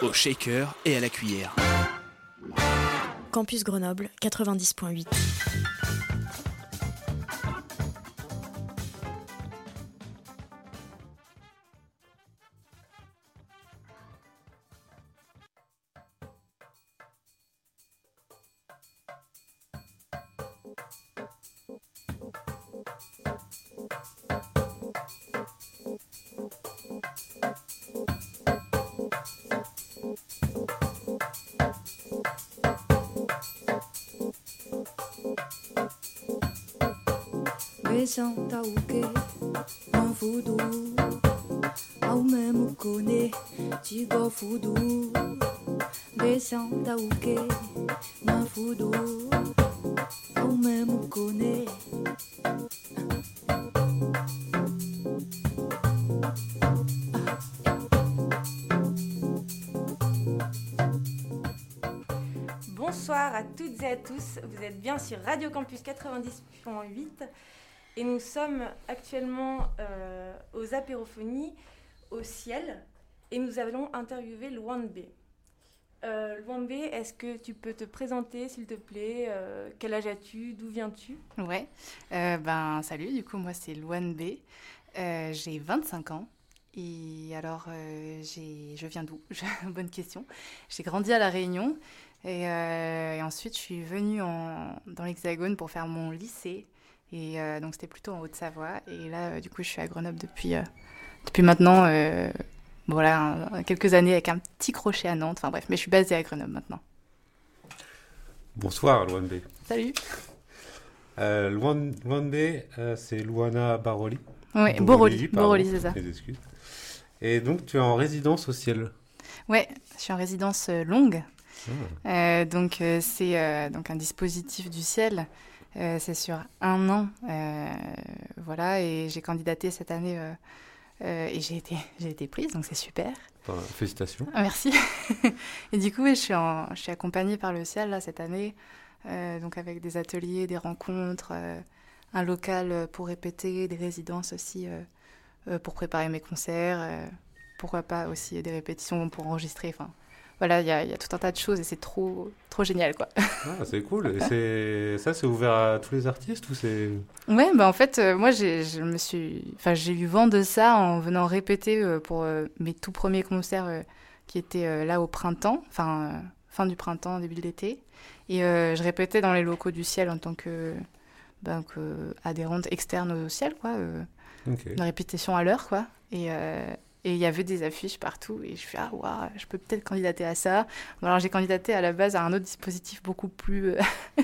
Au shaker et à la cuillère. Campus Grenoble 90.8. vous êtes bien sur Radio Campus 90.8 et nous sommes actuellement euh, aux apérophonies au ciel et nous allons interviewer Luan B. Euh, Luan B, est-ce que tu peux te présenter s'il te plaît Euh, Quel âge as-tu D'où viens-tu? Ouais, Euh, ben salut, du coup moi c'est Louane B, j'ai 25 ans et alors je viens d'où? Bonne question. J'ai grandi à La Réunion et, euh, et ensuite je suis venue en- dans l'Hexagone pour faire mon lycée et euh, donc c'était plutôt en Haute-Savoie et là euh, du coup je suis à Grenoble depuis, euh, depuis maintenant euh, voilà un- quelques années avec un petit crochet à Nantes, enfin bref, mais je suis basée à Grenoble maintenant. Bonsoir, Luan B. Salut Euh, Luan, Luan B, euh, c'est Luana Baroli. Ouais, Boroli, Boroli c'est ça. mes excuses. Et donc, tu es en résidence au ciel. Ouais, je suis en résidence longue. Euh, donc euh, c'est euh, donc un dispositif du ciel. C'est sur un an, voilà. Et j'ai candidaté cette année euh, et j'ai été j'ai été prise, donc c'est super. Enfin, félicitations. Ah, merci. et du coup, je suis en, je suis accompagnée par le ciel là cette année, euh, donc avec des ateliers, des rencontres, euh, un local pour répéter, des résidences aussi pour préparer mes concerts. pourquoi pas aussi des répétitions pour enregistrer. Enfin, voilà, il y, a- il y a tout un tas de choses et c'est trop, trop génial, quoi. Ah, c'est cool. Et ça, c'est ouvert à tous les artistes ou c'est... Ouais, bah en fait, euh, moi, j'ai, je me suis, enfin, j'ai eu vent de ça en venant répéter euh, pour euh, mes tout premiers concerts qui étaient là au printemps, enfin, fin du printemps, début de l'été. Et je répétais dans les locaux du ciel en tant que, ben, que adhérente externe au ciel, quoi. euh, Ok. une répétition à l'heure, quoi. Et et il y avait des affiches partout. Et je fais, ah, waouh, je peux peut-être candidater à ça. Alors, j'ai candidaté à la base à un autre dispositif beaucoup plus, euh,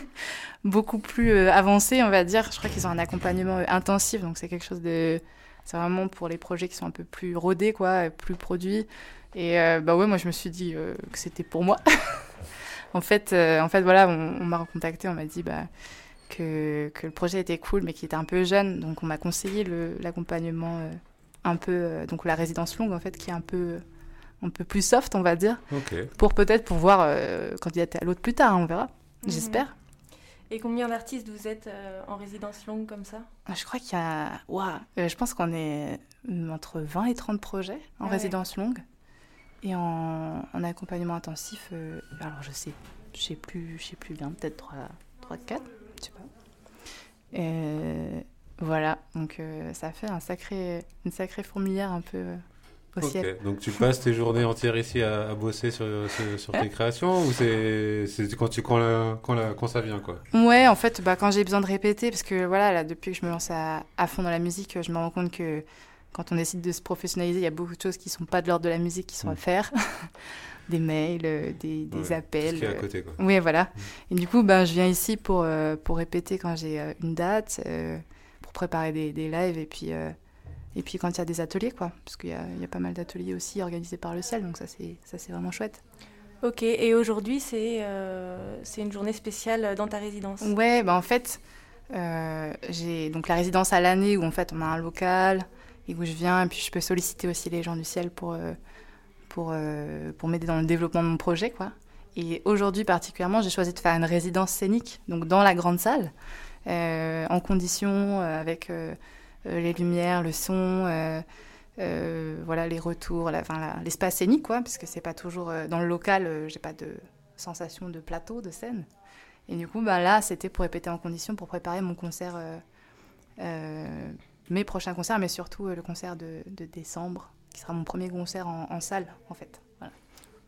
beaucoup plus euh, avancé, on va dire. Je crois qu'ils ont un accompagnement euh, intensif. Donc, c'est quelque chose de. C'est vraiment pour les projets qui sont un peu plus rodés, quoi, plus produits. Et euh, bah ouais, moi, je me suis dit que c'était pour moi. en, fait, en fait, voilà, on, m'a recontacté, on m'a dit, bah que, que le projet était cool, mais qu'il était un peu jeune. Donc, on m'a conseillé l'accompagnement un peu, euh, donc la résidence longue, en fait, qui est un peu, un peu plus soft, on va dire, Ok. pour peut-être pouvoir euh, candidater à l'autre plus tard, hein, on verra. J'espère. Et combien d'artistes vous êtes euh, en résidence longue comme ça? Ah, Je crois qu'il y a. Ouah, euh, je pense qu'on est euh, entre 20 et 30 projets en Ah ouais. résidence longue. Et en, en accompagnement intensif, euh, alors je sais, je sais plus, je sais plus bien, peut-être 3, 3 4, je sais pas. Euh, voilà, donc euh, ça fait un sacré, une sacrée fourmilière un peu euh, au ciel. Donc, tu passes tes journées entières ici à, à bosser sur, sur, sur tes créations ou c'est, quand, tu, quand, la- quand, la- quand ça vient, quoi? Ouais, en fait, bah, quand j'ai besoin de répéter, parce que voilà, là, depuis que je me lance à, à fond dans la musique, je me rends compte que quand on décide de se professionnaliser, il y a beaucoup de choses qui sont pas de l'ordre de la musique qui sont à faire. des mails, euh, des, des Ouais, appels. tout ce qui est à euh, côté, quoi. Oui, voilà. Et du coup, ben, je viens ici pour, euh, pour répéter quand j'ai euh, une date, euh, préparer des, des lives et puis, euh, et puis quand il y a des ateliers, quoi. Parce qu'il y y a pas mal d'ateliers aussi organisés par le ciel, donc ça, c'est vraiment chouette. Ok, et aujourd'hui, c'est euh, une journée spéciale dans ta résidence? Ouais, bah en fait, euh, j'ai donc la résidence à l'année où en fait on a un local et où je viens et puis je peux solliciter aussi les gens du ciel pour, euh, pour, pour m'aider dans le développement de mon projet, quoi. Et aujourd'hui particulièrement, j'ai choisi de faire une résidence scénique, donc dans la grande salle, en condition, euh, avec euh, euh, les lumières, le son, euh, euh, voilà, les retours, l'espace scénique, quoi, parce que c'est pas toujours euh, dans le local, euh, j'ai pas de sensation de plateau, de scène. Et du coup, bah, là, c'était pour répéter en condition, pour préparer mon concert, euh, euh, mes prochains concerts, mais surtout euh, le concert de, décembre, qui sera mon premier concert en, salle, en fait.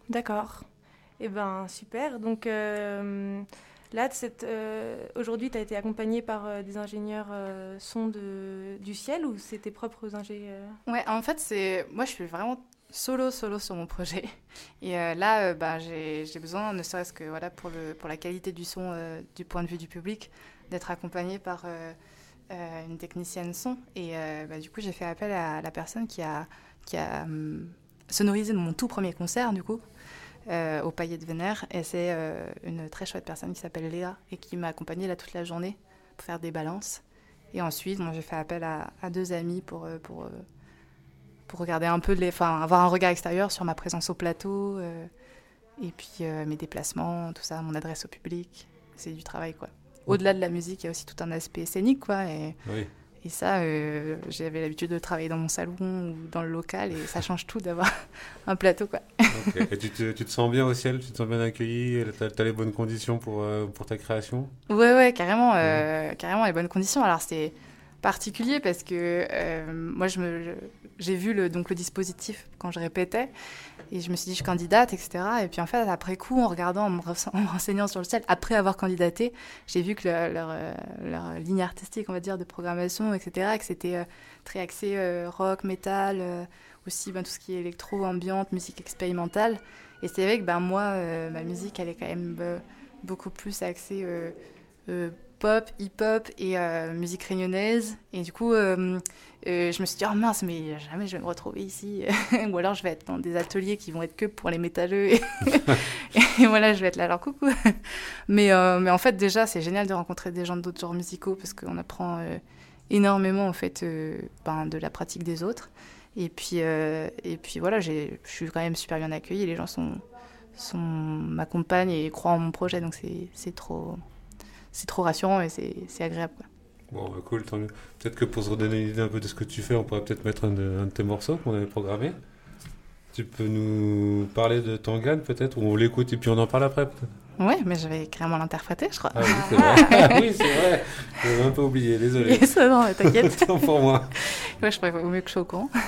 D'accord. Eh ben super. Donc euh, là, euh, aujourd'hui, tu as été accompagné par euh, des ingénieurs euh, son du ciel ou c'est tes propres ingénieurs Ouais, en fait, c'est moi, je suis vraiment solo, solo sur mon projet. Et euh, là, bah, j'ai besoin, ne serait-ce que voilà, pour, le, pour la qualité du son du point de vue du public, d'être accompagné par une technicienne son. Et bah, du coup, j'ai fait appel à la personne qui a, qui a hum, sonorisé mon tout premier concert, du coup. Euh, au Paillet de Vénère. Et c'est euh, une très chouette personne qui s'appelle Léa et qui m'a accompagnée là toute la journée pour faire des balances. Et ensuite, moi, j'ai fait appel à, à deux amis pour, euh, pour, pour regarder un peu, les, enfin, avoir un regard extérieur sur ma présence au plateau, euh, et puis mes déplacements, tout ça, mon adresse au public. C'est du travail, quoi. Au-delà de la musique, il y a aussi tout un aspect scénique, quoi. Et, Oui. Et ça, euh, j'avais l'habitude de travailler dans mon salon ou dans le local, et ça change tout d'avoir un plateau, quoi. Et tu te, tu te sens bien au ciel? Tu te sens bien accueilli? T'as as les bonnes conditions pour, euh, pour ta création? Ouais, ouais, carrément, euh, carrément les bonnes conditions. Alors c'était particulier parce que moi, j'ai vu le, donc le dispositif quand je répétais et je me suis dit je candidate, etc. Et puis en fait, après coup, en regardant, en me, rense- en me renseignant sur le ciel, après avoir candidaté, j'ai vu que le- leur, euh, leur ligne artistique, on va dire, de programmation, etc., que c'était euh, très axé euh, rock, métal, aussi ben, tout ce qui est électro, ambiante, musique expérimentale. Et c'est vrai que ben, moi, ma musique, elle est quand même beaucoup plus axée pop, hip-hop et euh, musique réunionnaise. Et du coup, euh, euh, je me suis dit, oh mince, mais jamais je vais me retrouver ici. Ou alors je vais être dans des ateliers qui vont être que pour les métalleux. Et, et voilà, je vais être là, alors coucou. mais, mais en fait, déjà, c'est génial de rencontrer des gens d'autres genres musicaux parce qu'on apprend énormément en fait ben, de la pratique des autres. Et puis, et puis voilà, je suis quand même super bien accueillie. Les gens sont, sont m'accompagnent et croient en mon projet, donc c'est trop, c'est trop rassurant et c'est agréable. Bon, bah, cool, tant mieux. Peut-être que pour se redonner une idée un peu de ce que tu fais, on pourrait peut-être mettre un de, un de tes morceaux qu'on avait programmé. Tu peux nous parler de Tangan, peut-être Ou on l'écoute et puis on en parle après, peut-être Ouais, mais je vais carrément l'interpréter, je crois. Ah oui, c'est vrai. Ah oui, c'est vrai. J'avais un peu oublié, désolé. Yes, non, t'inquiète. Tant pour moi. ouais, je préfère au mieux que courant.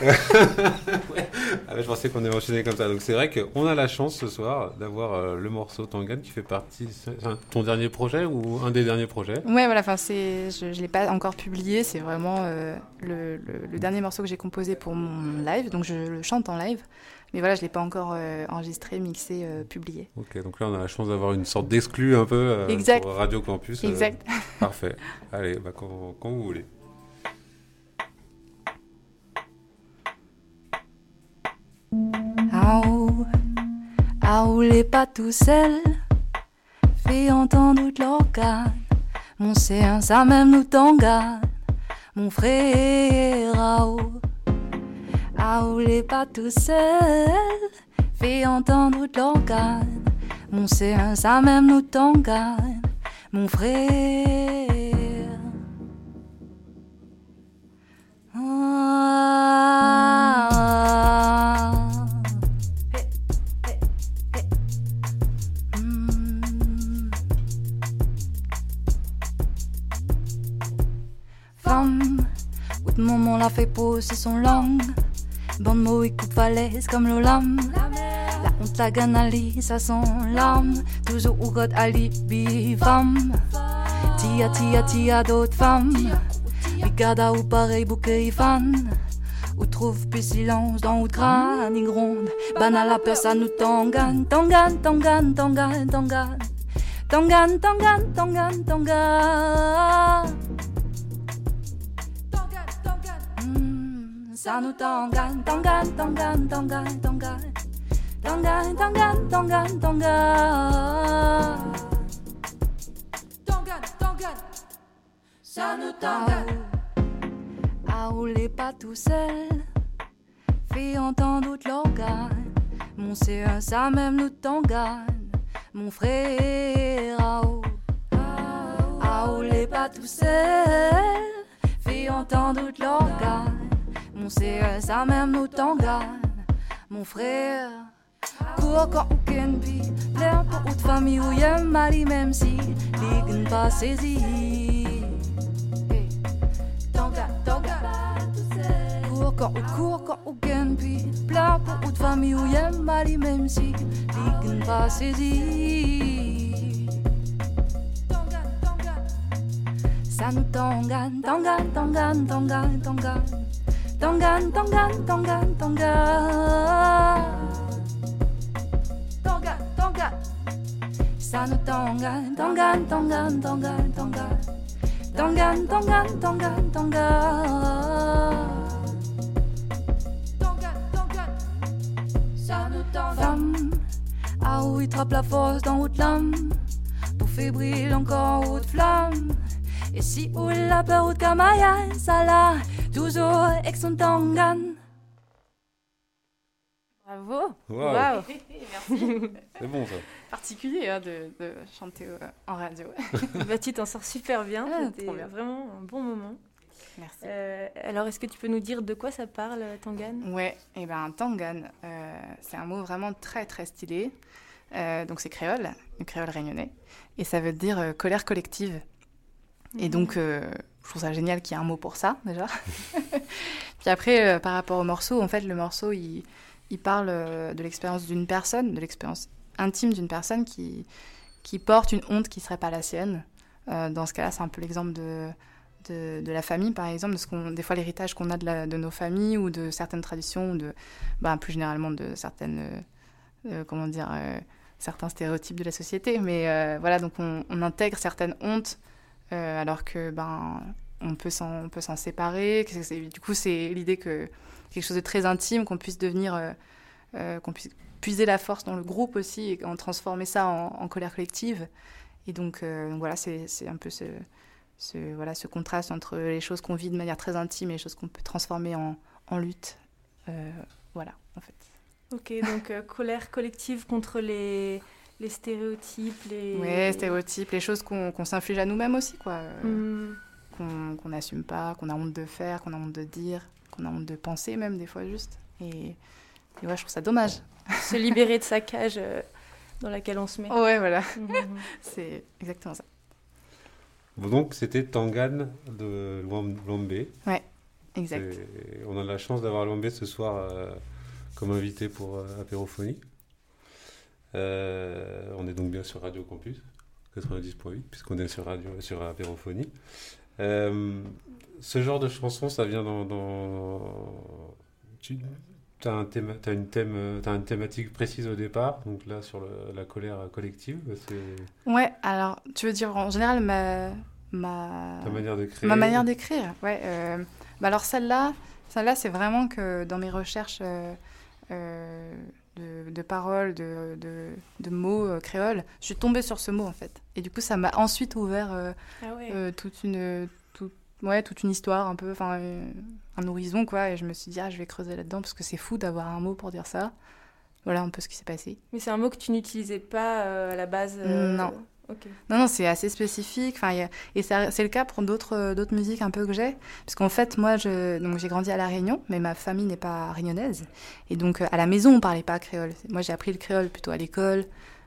Ah je pensais qu'on avait enchaîné comme ça. Donc c'est vrai qu'on a la chance ce soir d'avoir euh, le morceau Tangan qui fait partie. Un- ton dernier projet ou un des derniers projets? Ouais, voilà, enfin, c'est, je ne l'ai pas encore publié, c'est vraiment euh, le, le- le dernier morceau que j'ai composé pour mon live, donc je le chante en live, mais voilà, je ne l'ai pas encore euh, enregistré, mixé, euh, publié. Ok, donc là on a la chance d'avoir une sorte d'exclus un peu euh, Exact. pour Radio Campus. euh, Exact. parfait. Allez, bah, quand, quand vous voulez. Aou, aou les pas tout seul, fais entendre toute l'organe. Mon séance, ça même nous t'engane, mon frère. Aou, aou les pas tout seul, fais entendre l'organe. Mon séance, ça même nous t'engane, mon frère. Ah. Mm. Femme, où de l'a fait poser son et coupe falaise comme l'olam. La honte la canalise à son lame. Toujours ou god alibi femme. Tia tia tia d'autres femmes. Regarde ou pareil bouquet fan. Ou trouve plus silence dans ou crâne y gronde. Banal la peur ça nous tangane. Tangane, tangane, tangane, tangane. Tangane, tangane, tangane, tangane. Ça nous tangane, tangane, tangane, tangane, tangane. Tongan, Tongan. Tongan, Tongan, ça nous Tongan. Ah, roulez pas tout seul, fais entendre l'organe. Mon C1, ça même nous Tongan, mon frère. Ah, oh. ah, roulez pas tout seul, fais entendre l'organe. Mon C1, ça même nous Tongan, mon frère. Cours quand aucun pi, plein pour de famille où y'a mali même si ligne pas saisi. Hey. Tonga, tonga, cours quand ou aucun pi, plein pour de famille où y'a mali même si ligne pas saisi. Tonga, tonga, ça nous tongan, tongan, tongan, tongan, tongan. Tongan, tongan, tongan, tongan. Tongan, tongan. Ça nous tongan, tongan. Tongan, tongan, tongan, tongan. Tongan, tongan. Ça nous. Femme, ah où il trappe la force dans haute lame. Pour fébrile encore haute flamme. Et si ou la peur ou de Kamaya, ça là, toujours avec son tangan. Bravo. Waouh. Waouh. C'est bon ça. Particulier hein, de, de chanter euh, en radio. bah, tu t'en sors super bien. Ah, C'était vraiment un bon moment. Merci. Euh, alors, est-ce que tu peux nous dire de quoi ça parle, Tangan Ouais, et ben tangan, euh, c'est un mot vraiment très très stylé. Euh, donc c'est créole, le créole réunionnais, et ça veut dire euh, colère collective. Et donc, euh, je trouve ça génial qu'il y ait un mot pour ça, déjà. Puis après, euh, par rapport au morceau, en fait, le morceau, il, parle euh, de l'expérience d'une personne, de l'expérience intime d'une personne qui, porte une honte qui ne serait pas la sienne. Euh, dans ce cas-là, c'est un peu l'exemple de, la famille, par exemple, de ce des fois l'héritage qu'on a de, nos familles ou de certaines traditions, ou de, bah, plus généralement de certaines, comment dire, certains stéréotypes de la société. Mais voilà, donc on, on intègre certaines hontes euh, alors que ben on peut s'en on peut s'en séparer. Du coup, c'est l'idée que quelque chose de très intime, qu'on puisse devenir, euh, euh, qu'on puisse puiser la force dans le groupe aussi et en transformer ça en, colère collective. Et donc, voilà, c'est un peu ce, voilà, ce contraste entre les choses qu'on vit de manière très intime et les choses qu'on peut transformer en, en lutte. Voilà, en fait. Ok, donc colère collective contre les, les stéréotypes, les... Ouais, stéréotypes, les choses qu'on qu'on s'inflige à nous-mêmes aussi, quoi. Euh, Hmm. qu'on qu'on n'assume pas, qu'on a honte de faire, qu'on a honte de dire, qu'on a honte de penser même des fois juste. Et, et ouais, je trouve ça dommage. Se libérer de sa cage euh, dans laquelle on se met. Ouais, voilà, Mhm. c'est exactement ça. Donc c'était Tangan de Lombe. Exact. C'est- On a la chance d'avoir Lombe ce soir euh, comme invité pour euh, Apérophonie. Euh, on est donc bien sur Radio Campus 90.8 puisqu'on est sur radio sur Apérophonie. Euh, ce genre de chanson, ça vient dans, dans... tu as un thème, t'as une thème, une thématique précise au départ, donc là sur le- la colère collective, Ouais, alors, tu veux dire en général ma. ma... ta manière créer. Ma manière d'écrire, ouais. euh, bah alors celle-là, celle-là, c'est vraiment que dans mes recherches euh, euh, de, de paroles, de, de, de mots euh, créoles, je suis tombée sur ce mot en fait. Et du coup, ça m'a ensuite ouvert euh, Ah ouais. euh, toute une, tout- ouais, toute une histoire un peu, enfin euh, un horizon quoi. Et je me suis dit ah, je vais creuser là-dedans parce que c'est fou d'avoir un mot pour dire ça. Voilà un peu ce qui s'est passé. Mais c'est un mot que tu n'utilisais pas euh, à la base euh, Non. Non, non, c'est assez spécifique. Enfin, Et c'est le cas pour d'autres euh, d'autres musiques un peu que j'ai. Parce qu'en fait, moi, je... j'ai grandi à La Réunion, mais ma famille n'est pas réunionnaise. Et donc, euh, à la maison, on parlait pas créole. Moi, j'ai appris le créole plutôt à l'école,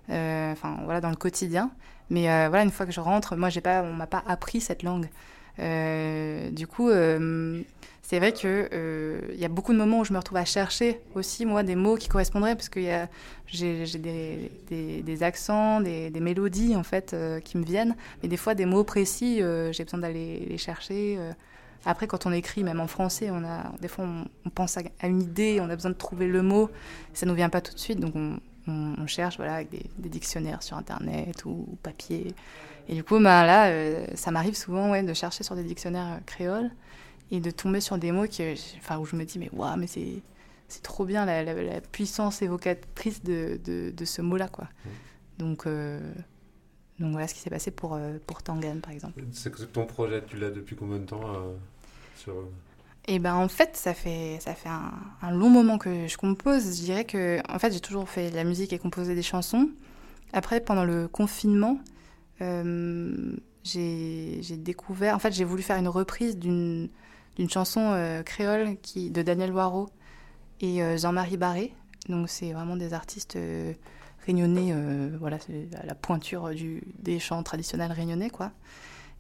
euh, enfin, voilà, dans le quotidien. Mais voilà, une fois que je rentre, moi, j'ai pas, on m'a pas appris cette langue. Euh, du coup, euh, c'est vrai que euh, il y a beaucoup de moments où je me retrouve à chercher aussi, moi, des mots qui correspondraient, parce que j'ai des, accents, des, mélodies, en fait, euh, qui me viennent. Mais des fois, des mots précis, euh, j'ai besoin d'aller les chercher. euh. Après, quand on écrit, même en français, des fois, on, pense à, une idée, on a besoin de trouver le mot. Ça nous vient pas tout de suite, donc on, cherche voilà, avec des, dictionnaires sur Internet ou papier. Et du coup, ben, là, euh, ça m'arrive souvent ouais, de chercher sur des dictionnaires euh, créoles et de tomber sur des mots que, enfin, où je me dis, mais waouh, mais c'est c'est trop bien la, la- la puissance évocatrice de, de, de ce mot-là, quoi. Donc, euh, donc voilà ce qui s'est passé pour, euh, pour Tangan, par exemple. C'est que ton projet, tu l'as depuis combien de temps euh, sur... Et ben en fait, ça fait, ça fait un, un long moment que je compose. Je dirais que en fait, j'ai toujours fait de la musique et composé des chansons. Après, pendant le confinement, euh, j'ai j'ai découvert. En fait, j'ai voulu faire une reprise d'une chanson euh, créole de Daniel Loireau et euh, Jean-Marie Barré. Donc, c'est vraiment des artistes euh, réunionnais. euh, voilà, c'est à la pointure des chants traditionnels réunionnais, quoi.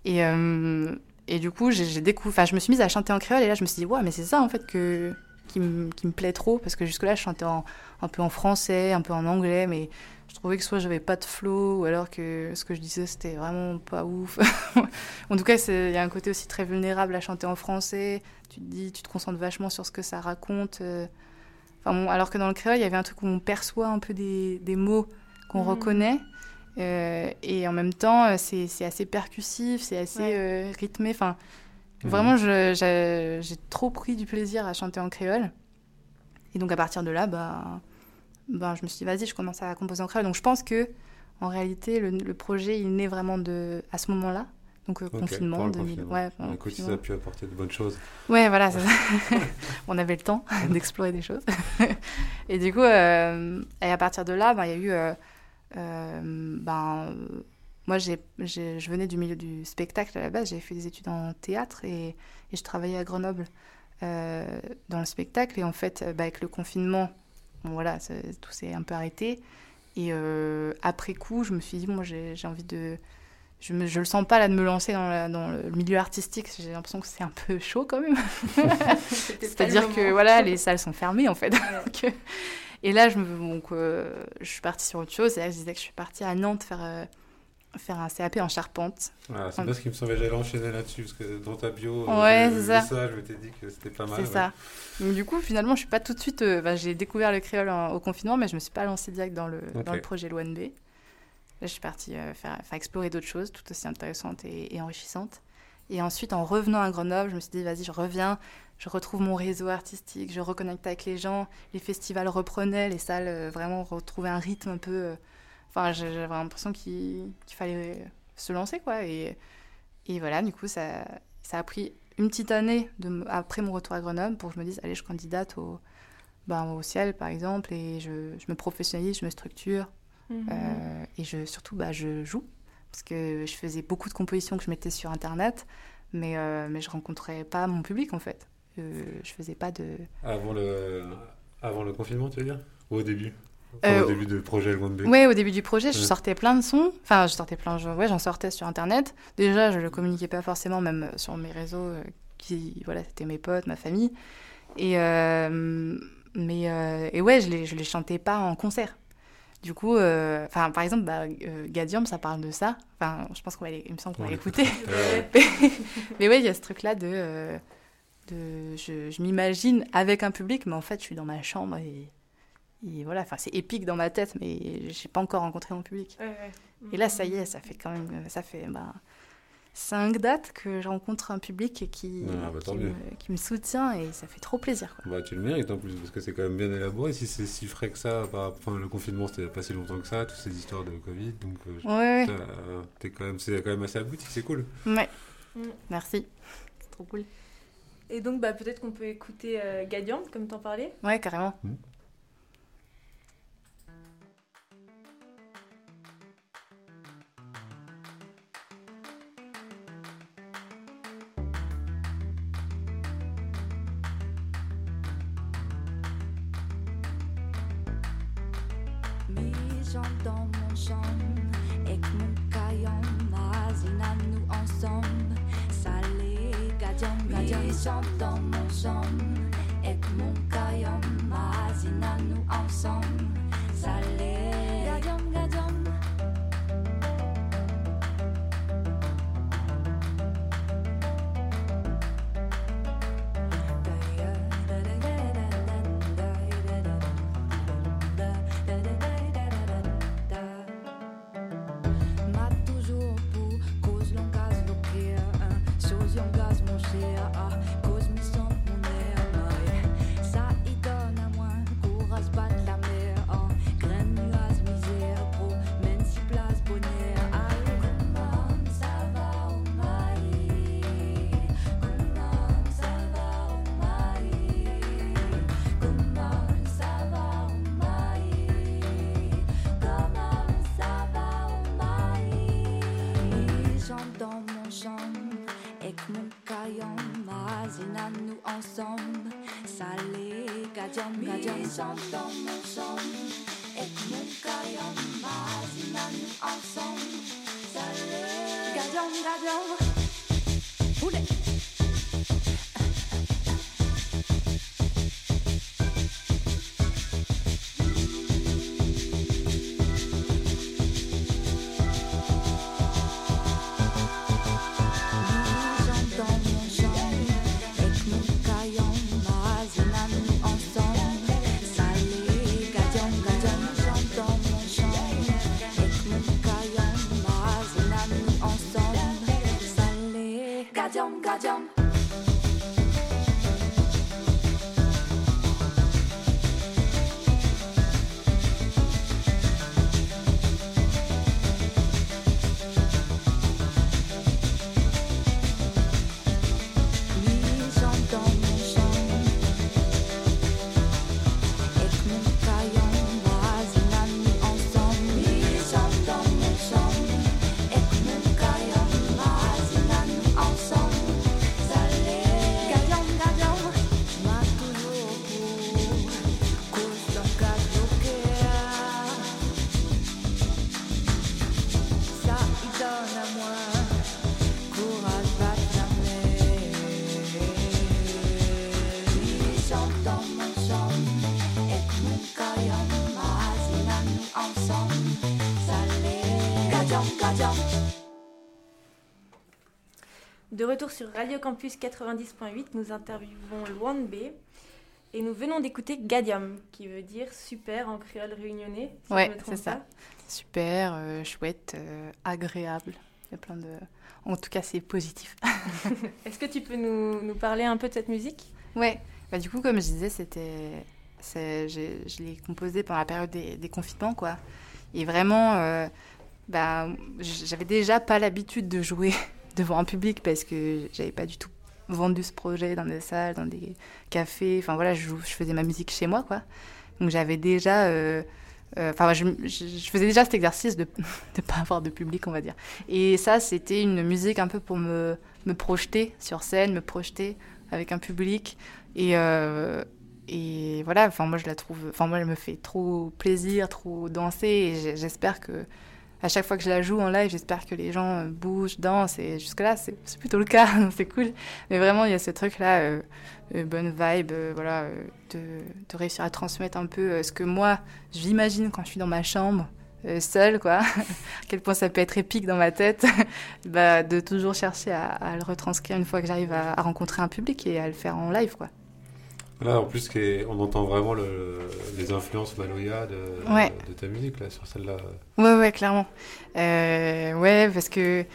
Et, euh, du coup, j'ai découvert, je me suis mise à chanter en créole et là, je me suis dit, ouais, mais c'est ça en fait que, qui, me- plaît trop parce que jusque-là, je chantais un peu en français, un peu en anglais, mais je trouvais que soit j'avais pas de flow ou alors que ce que je disais c'était vraiment pas ouf. en tout cas, il y a un côté aussi très vulnérable à chanter en français. Tu te dis, tu te concentres vachement sur ce que ça raconte. euh. Enfin, bon, alors que dans le créole, il y avait un truc où on perçoit un peu des, des mots qu'on Mhm. reconnaît. Euh, et en même temps, euh, c'est assez percussif, c'est assez Ouais. euh, rythmé. Enfin, Mhm. vraiment, j'ai trop pris du plaisir à chanter en créole. Et donc, à partir de là, bah, bah, je me suis dit, vas-y, je commence à composer en créole. Donc, je pense que, en réalité, le, le projet, il naît vraiment de, à ce moment-là. Donc, euh, confinement, pendant le 2000. confinement. Ouais, Écoute, si ça a pu apporter de bonnes choses. Ouais, voilà, ça. on avait le temps d'explorer des choses. et du coup, euh, et à partir de là, ben, il y a eu. euh, euh, ben, moi, j'ai- je venais du milieu du spectacle à la base. J'avais fait des études en théâtre et, et je travaillais à Grenoble dans le spectacle. Et en fait, bah, avec le confinement, bon, voilà, tout s'est un peu arrêté. Et euh, après coup, je me suis dit, moi, j'ai, envie de. Je, me, je le sens pas là de me lancer dans, la- dans le milieu artistique. J'ai l'impression que c'est un peu chaud quand même. C'est-à-dire que voilà, les salles sont fermées en fait. Euh, et là, je, me, donc, euh, je suis partie sur autre chose. Et là, je disais que je suis partie à Nantes faire, faire un CAP en charpente. C'est Hum. bien ce qui me semblait. J'allais enchaîner là-dessus parce que dans ta bio, euh, Ouais, vu ça. Je m'étais dit que c'était pas mal. C'est ouais. ça. Donc, du coup, finalement, je suis pas tout de suite. euh, j'ai découvert le créole en- au confinement, mais je me suis pas lancée direct dans le, dans Ok. le projet l'ONB. Là, je suis partie euh, faire, explorer d'autres choses tout aussi intéressantes et, et enrichissantes. Et ensuite, en revenant à Grenoble, je me suis dit, vas-y, je reviens, je retrouve mon réseau artistique, je reconnecte avec les gens. Les festivals reprenaient, les salles euh, vraiment retrouvaient un rythme un peu. Enfin, j'avais l'impression qu'il fallait se lancer, quoi. Et, et voilà, du coup, ça, ça a pris une petite année de, après mon retour à Grenoble pour que je me dise, allez, je candidate au, ben, au ciel, par exemple, et je, je me professionnalise, je me structure. Mhm. Euh, et je, surtout, bah, je joue. Parce que je faisais beaucoup de compositions que je mettais sur Internet, mais, euh, mais je rencontrais pas mon public, en fait. Euh, je faisais pas de... Avant le, avant le confinement, tu veux dire? Ou au début? Enfin, Euh, Au début du projet L1B Ouais, au début du projet, je Ouais. sortais plein de sons. Enfin, je sortais plein, je- ouais, j'en sortais sur Internet. Déjà, je le communiquais pas forcément, même euh, sur mes réseaux, euh, qui, voilà, c'était mes potes, ma famille. Et, mais, euh, et ouais, je les, je les chantais pas en concert. Du coup, euh, par exemple, bah, euh, Gadium, ça parle de ça. Enfin, je pense qu'on va, il me semble qu'on On va l'écoute. l'écouter. Mais, mais ouais, il y a ce truc-là de, de, je, je m'imagine avec un public, mais en fait, je suis dans ma chambre et, et voilà. Enfin, c'est épique dans ma tête, mais j'ai pas encore rencontré mon public. Ouais, ouais. Et là, ça y est, ça fait quand même, ça fait bah, cinq dates que je rencontre un public qui, Ah, bah, qui, me, qui me soutient et ça fait trop plaisir. Quoi. Bah, tu le mérites en plus parce que c'est quand même bien élaboré. Si c'est si frais que ça, bah, enfin, le confinement c'était pas si longtemps que ça, toutes ces histoires de Covid, donc euh, Ouais, quand même, c'est quand même assez abouti, c'est cool. ouais. Mm. Merci. C'est trop cool. Et donc, bah, peut-être qu'on peut écouter euh, Gadian, comme t'en parlais. Ouais, carrément. dirigeante dans mon chambre. Et mon caillon, ma nous ensemble. ensemble, salé, kajam, gadion. Mis ensemble, nous sommes, et nous caillons, mais nous ensemble, salé, gadion, gadion. Retour sur Radio Campus 90.8, nous interviewons Luan B. Et nous venons d'écouter Gadiam, qui veut dire super en créole réunionnais. Si ouais, c'est ça. Super, euh, chouette, euh, agréable. Il y a plein de. En tout cas, c'est positif. Est-ce que tu peux nous, nous, parler un peu de cette musique? Ouais. Bah, du coup, comme je disais, c'était. Je l'ai composé pendant la période des, des, confinements, quoi. Et vraiment, euh, bah, j'avais déjà pas l'habitude de jouer devant un public parce que j'avais pas du tout vendu ce projet dans des salles, dans des cafés. Enfin voilà, je, faisais ma musique chez moi, quoi. Donc j'avais déjà. Euh, euh, enfin, je, je, faisais déjà cet exercice de ne pas avoir de public, on va dire. Et ça, c'était une musique un peu pour me, me projeter sur scène, me projeter avec un public. Et, euh, et voilà, enfin, moi, je la trouve. Enfin, moi, elle me fait trop plaisir, trop danser. Et j'espère que à chaque fois que je la joue en live, j'espère que les gens bougent, dansent. Et jusque-là, c'est plutôt le cas, c'est cool. Mais vraiment, il y a ce truc-là, euh, euh, bonne vibe, euh, voilà, de, de, réussir à transmettre un peu ce que moi, j'imagine quand je suis dans ma chambre, seule, quoi. à quel point ça peut être épique dans ma tête. bah, de toujours chercher à, à, le retranscrire une fois que j'arrive à, à rencontrer un public et à le faire en live, quoi. Là, en plus, on entend vraiment le, les influences Maloya de, ouais. de, ta musique, là, sur celle-là. Ouais, ouais, clairement. Euh, ouais, parce que,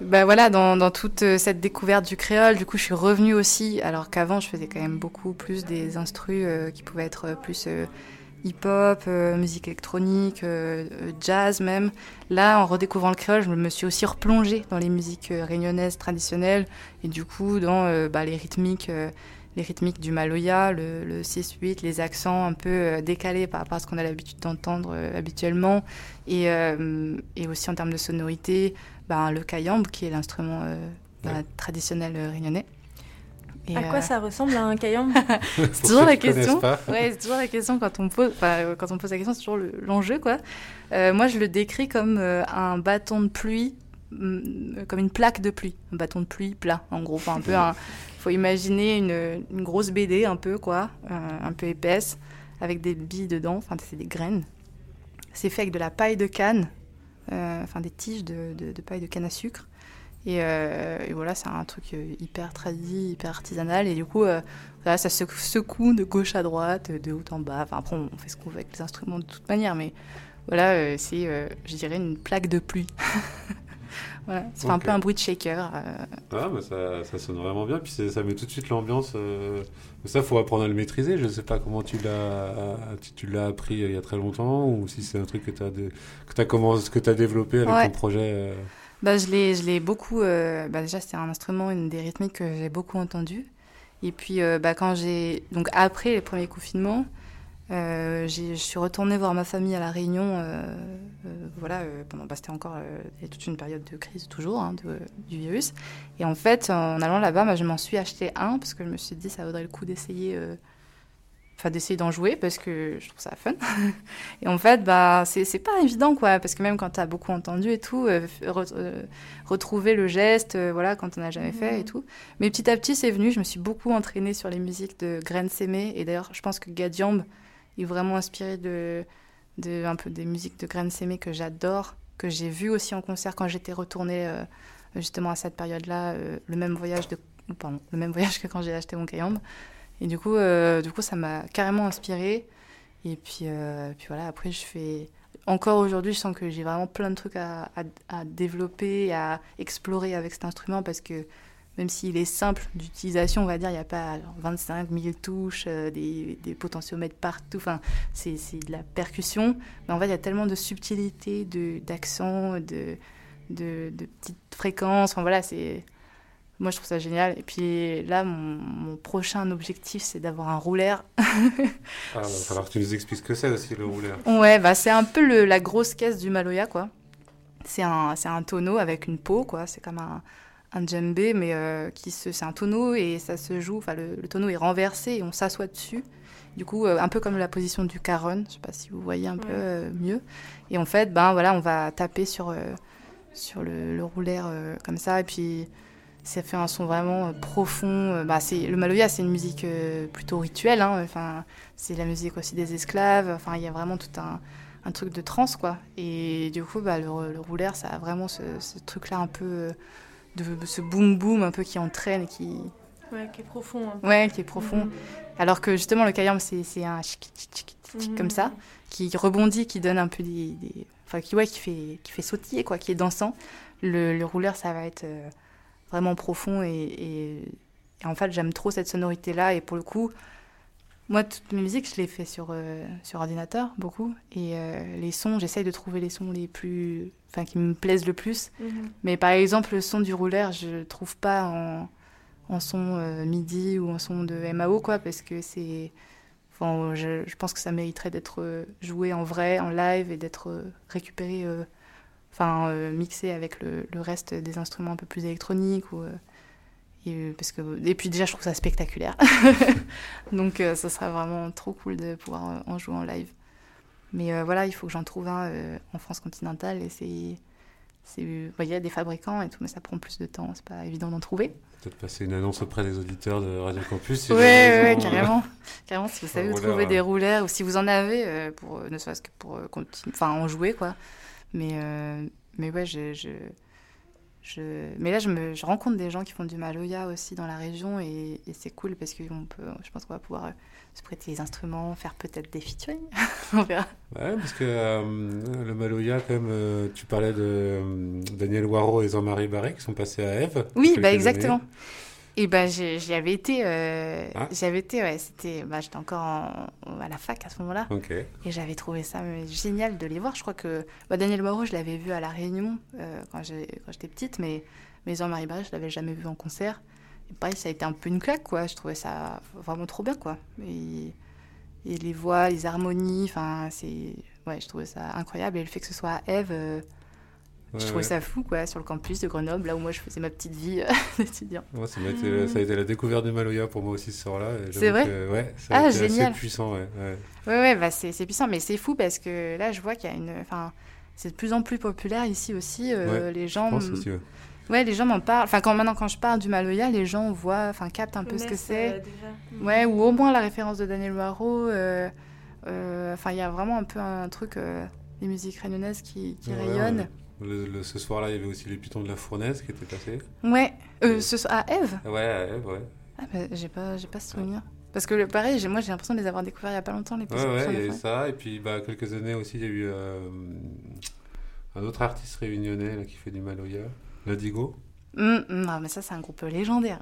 bah voilà, dans, dans, toute cette découverte du créole, du coup, je suis revenue aussi, alors qu'avant, je faisais quand même beaucoup plus des instrus euh, qui pouvaient être plus euh, hip-hop, euh, musique électronique, euh, jazz même. Là, en redécouvrant le créole, je me suis aussi replongée dans les musiques réunionnaises traditionnelles, et du coup, dans bah, les rythmiques les rythmiques du maloya, le, le 6-8, les accents un peu euh, décalés par rapport à ce qu'on a l'habitude d'entendre euh, habituellement, et, euh, et, aussi en termes de sonorité, ben, le kayamb, qui est l'instrument ben, ouais. traditionnel réunionnais. Et à quoi ça ressemble à un kayamb C'est toujours la question. Ouais, c'est toujours la question quand on pose. Quand on pose la question, c'est toujours l'enjeu, quoi. moi, je le décris comme un bâton de pluie comme une plaque de pluie, un bâton de pluie plat, en gros, enfin, un peu un, faut imaginer une, grosse BD un peu quoi, euh, un peu épaisse, avec des billes dedans, enfin c'est des graines. C'est fait avec de la paille de canne, euh, enfin des tiges de, paille de canne à sucre. Et, euh, voilà, c'est un truc hyper tradit, hyper artisanal. Et du coup, voilà, ça se secoue de gauche à droite, de haut en bas. Enfin, après, on fait ce qu'on veut avec les instruments de toute manière, mais voilà, c'est, je dirais, une plaque de pluie. Voilà, ça okay. fait un peu un bruit de shaker. Euh... Ah, mais ça, ça, sonne vraiment bien, puis ça met tout de suite l'ambiance. Euh... Ça, faut apprendre à le maîtriser. Je ne sais pas comment tu l'as, tu, tu l'as appris il y a très longtemps, ou si c'est un truc que tu as, de... que as, commencé, que as développé avec ouais. ton projet. Euh... Bah, je l'ai, je l'ai beaucoup. Euh, bah, déjà, c'était un instrument, une des rythmiques que j'ai beaucoup entendu. Et puis, euh, bah, quand j'ai donc après les premiers confinements, Euh, je suis retournée voir ma famille à La Réunion. euh, euh, voilà, pendant, bah, c'était encore toute une période de crise, toujours, hein, de- du virus. Et en fait, en allant là-bas, bah, je m'en suis acheté un parce que je me suis dit ça vaudrait le coup d'essayer. Enfin, d'essayer d'en jouer parce que je trouve ça fun. et en fait, bah, c'est pas évident, quoi. Parce que même quand t'as beaucoup entendu et tout, re- retrouver le geste, voilà, quand on n'a jamais fait et tout. Mais petit à petit, c'est venu. Je me suis beaucoup entraînée sur les musiques de Gren Semé. Et d'ailleurs, je pense que Gadiamb est vraiment inspiré de, de un peu des musiques de Gren Semé que j'adore, que j'ai vu aussi en concert quand j'étais retournée euh, justement à cette période-là, euh, le même voyage de, pardon, le même voyage que quand j'ai acheté mon Kayamb. Et du coup, euh, du coup, ça m'a carrément inspirée. Et puis, puis voilà, après, je fais. Encore aujourd'hui, je sens que j'ai vraiment plein de trucs à, à développer, à explorer avec cet instrument parce que même s'il est simple d'utilisation, on va dire, il n'y a pas genre, 25 000 touches, euh, des, des potentiomètres partout, enfin, c'est de la percussion. Mais en fait, il y a tellement de subtilité, de- d'accent, de, de, de petites fréquences. Enfin voilà, c'est. Moi, je trouve ça génial. Et puis là, mon, mon prochain objectif, c'est d'avoir un roulaire. Ah, il va falloir que tu nous expliques ce que c'est aussi le rouleur. Ouais, bah c'est un peu le- la grosse caisse du Maloya, quoi. C'est un, un tonneau avec une peau, quoi. C'est comme un, un djembé, mais euh, qui se, c'est un tonneau et ça se joue. Enfin, le, le tonneau est renversé et on s'assoit dessus. Du coup, euh, un peu comme la position du caron. Je sais pas si vous voyez un peu euh, mieux. Et en fait, ben voilà, on va taper sur sur le, le roulaire comme ça, et puis ça fait un son vraiment profond. Bah, c'est le Maloya, c'est une musique plutôt rituelle. hein. Enfin, c'est la musique aussi des esclaves. Enfin, il y a vraiment tout un, un truc de trance, quoi. Et du coup, bah, le, le roulaire, ça a vraiment ce, ce truc-là un peu de ce boom boom un peu qui entraîne et qui, Ouais, qui est profond. hein. ouais, qui est profond. Mhm. Alors que justement, le kayam, c'est c'est un chic, chic, chic, Mhm. comme ça, qui rebondit, qui donne un peu des. des- Enfin, qui, ouais, qui, fait, qui fait sautiller, quoi, qui est dansant. Le, le rouleur, ça va être euh, vraiment profond et, et- et en fait, j'aime trop cette sonorité-là. Et pour le coup, moi, toutes mes musiques, je les fais sur, euh, sur ordinateur, beaucoup. Et euh, les sons, j'essaye de trouver les sons les plus. Enfin, qui me plaisent le plus. Mhm. Mais par exemple, le son du rouleur, je le trouve pas en, en son euh, MIDI ou en son de MAO, quoi, parce que c'est. Enfin, je, je pense que ça mériterait d'être joué en vrai, en live, et d'être récupéré, enfin, mixé avec le, le reste des instruments un peu plus électroniques. Ou, et, euh, parce que, et puis déjà, je trouve ça spectaculaire. Donc, euh, ça serait vraiment trop cool de pouvoir euh, en jouer en live. Mais euh, voilà, il faut que j'en trouve un euh, en France continentale, et c'est. Il y a des fabricants et tout, mais ça prend plus de temps, c'est pas évident d'en trouver. Peut-être passer une annonce auprès des auditeurs de Radio Campus. si Ouais, carrément. Carrément, si vous savez où rouleur, trouver ouais. des rouleurs ou si vous en avez, pour, ne serait-ce que pour enfin, en jouer, quoi. Mais, mais ouais, je, je, je- Mais là, je, me, je rencontre des gens qui font du maloya aussi dans la région et, et c'est cool parce que on peut, je pense qu'on va pouvoir euh, se prêter les instruments, faire peut-être des featuring. on verra. Ouais, parce que euh, le Maloya, quand même, euh, tu parlais de euh, Daniel Waro et Jean-Marie Barré qui sont passés à Eve. Oui, bah années. Et j'ai- j'y avais été, euh, Ah. j'y avais été, ouais, c'était, bah, j'étais encore en- à la fac à ce moment-là. Et j'avais trouvé ça mais, génial de les voir. Je crois que bah, Daniel Moreau, je l'avais vu à La Réunion euh, quand j'étais petite, mais, mais Jean-Marie Barré, je l'avais jamais vu en concert. Et pareil, ça a été un peu une claque, quoi. Je trouvais ça vraiment trop bien, quoi. Et, et les voix, les harmonies, enfin, c'est. Ouais, je trouvais ça incroyable. Et le fait que ce soit Eve, euh, Ouais, je trouvais ouais. ça fou, quoi, sur le campus de Grenoble, là où moi je faisais ma petite vie euh, d'étudiant. Ouais, ça, m'a été, ça a été la découverte du Maloya pour moi aussi ce soir-là. C'est vrai que, Ouais, ça a Ah, été génial. assez puissant, ouais. ouais. Ouais, ouais, bah c'est c'est puissant, mais c'est fou parce que là, je vois qu'il y a une. Enfin, c'est de plus en plus populaire ici aussi. euh, Ouais, les Je gens. pense m- aussi, ouais. Ouais, les gens m'en parlent. Enfin, quand, maintenant, quand je parle du Maloya, les gens voient, enfin, captent un peu ce que c'est. euh, déjà. Ouais, ou au moins la référence de Daniel Waro. euh, euh, Enfin, il y a vraiment un peu un truc, euh, des musiques réunionnaises qui, qui Ouais, rayonnent. Ouais. Le- le- ce soir-là, il y avait aussi les pitons de la fournaise qui étaient passés. Ouais, euh, ce soir- à Eve Ouais, à Eve, ouais. Ah, bah, j'ai pas, j'ai pas ce souvenir. Parce que le- pareil, moi j'ai l'impression de les avoir découverts il y a pas longtemps, les Ouais, petits ouais, sur il y avait ça. Et puis, bah, quelques années aussi, il y a eu euh, un autre artiste réunionnais là, qui fait du Maloya, Ladigo. Hum, hum, non, mais ça, c'est un groupe légendaire.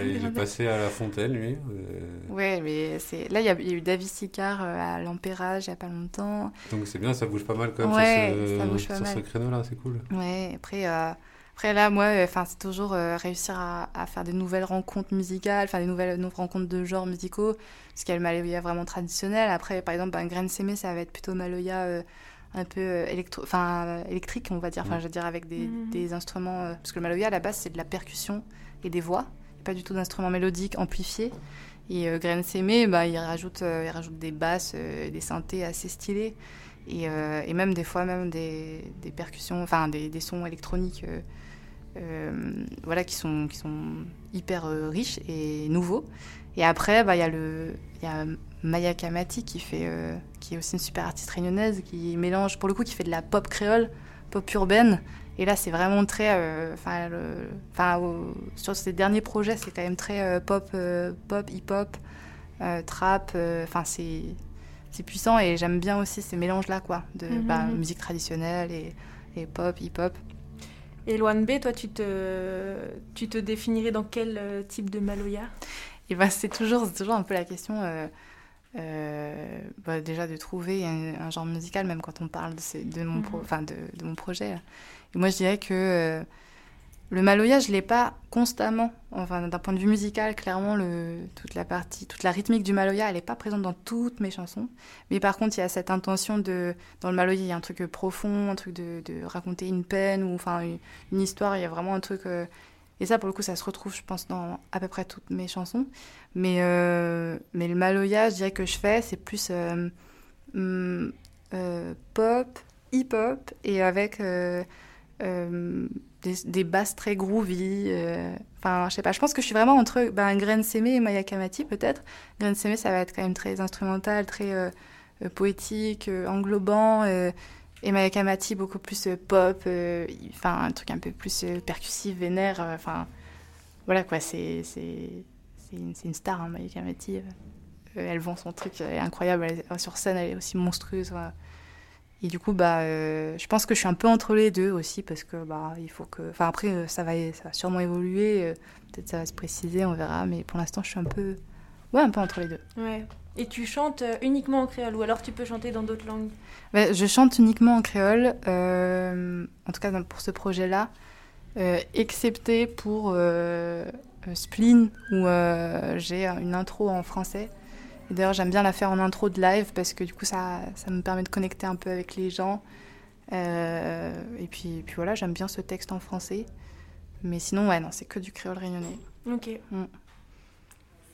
Et il est passé à la fontaine, lui. euh, Ouais, mais c'est là il y, a eu David Sicard euh, à l'Empérage il y a pas longtemps. Donc c'est bien, ça bouge pas mal quand même Ouais, sur ça ce, bouge pas sur ce créneau-là, c'est cool. Ouais, après euh, Après là, moi, enfin, c'est toujours réussir à, à, faire des nouvelles rencontres musicales, enfin des nouvelles, nouvelles rencontres de genres musicaux, parce qu'il y a le Maloya vraiment traditionnel. Après, par exemple, ben, Grain Sémé, ça va être plutôt Maloya un peu électro, enfin électrique, on va dire, enfin, je veux dire avec des, mhm. des instruments, parce que le Maloya à la base c'est de la percussion et des voix, pas du tout d'instruments mélodiques amplifiés. Et euh, Grain Sémé, bah, il, rajoute, il rajoute des basses, des synthés assez stylés. Et, euh, et, même des fois même des, des percussions, enfin des, des, sons électroniques euh, euh, voilà, qui, sont, qui sont hyper riches et nouveaux. Et après, bah, il y a, le, y a Maya Kamati qui, fait, qui est aussi une super artiste réunionnaise, qui mélange, pour le coup, qui fait de la pop créole, pop urbaine. Et là, c'est vraiment très. Enfin, sur ces derniers projets, c'est quand même très pop, pop hip-hop, trap. Enfin, c'est c'est puissant et j'aime bien aussi ces mélanges-là, quoi, de mhm, bah, mhm. musique traditionnelle et, et pop, hip-hop. Et Loan B, toi, tu te, tu te définirais dans quel euh, type de Maloya? Et bah, c'est toujours, toujours un peu la question, euh, euh, bah, déjà de trouver un, genre musical, même quand on parle de, de mon, mhm. de, de, mon projet. Et moi, je dirais que le maloya, je l'ai pas constamment. Enfin, d'un point de vue musical, clairement, le, toute la partie, toute la rythmique du maloya, elle n'est pas présente dans toutes mes chansons. Mais par contre, il y a cette intention de, dans le maloya, il y a un truc profond, un truc de, de raconter une peine ou enfin une, histoire. Il y a vraiment un truc. Euh, et ça, pour le coup, ça se retrouve, je pense, dans à peu près toutes mes chansons. Mais, euh, mais le maloya, je dirais que je fais, c'est plus euh, mm, pop, hip-hop et avec des, basses très groovy. Euh, enfin, je sais pas, je pense que je suis vraiment entre ben, Grain et Maya Kamati, peut-être. Grain Sémé, ça va être quand même très instrumental, très euh, euh, poétique, englobant. Et Maya Kamati, beaucoup plus pop, enfin, un truc un peu plus percussif, vénère. Enfin, voilà quoi, c'est une, une, star, hein, Maya Kamati. elle vend son truc, elle est incroyable. sur scène, elle est aussi monstrueuse. Et du coup, bah, euh, je pense que je suis un peu entre les deux aussi parce que bah, il faut que. Enfin, après, euh, ça va, ça va sûrement évoluer. Euh, peut-être ça va se préciser, on verra. Mais pour l'instant, je suis un peu. Ouais, un peu entre les deux. Ouais. Et tu chantes uniquement en créole ou alors tu peux chanter dans d'autres langues? Bah, Je chante uniquement en créole, en tout cas pour ce projet-là, excepté pour Spleen où j'ai une intro en français d'ailleurs, j'aime bien la faire en intro de live parce que du coup, ça, ça me permet de connecter un peu avec les gens. Euh, et puis, puis voilà, j'aime bien ce texte en français. Mais sinon, ouais, non, c'est que du créole réunionnais. Ok. Mm.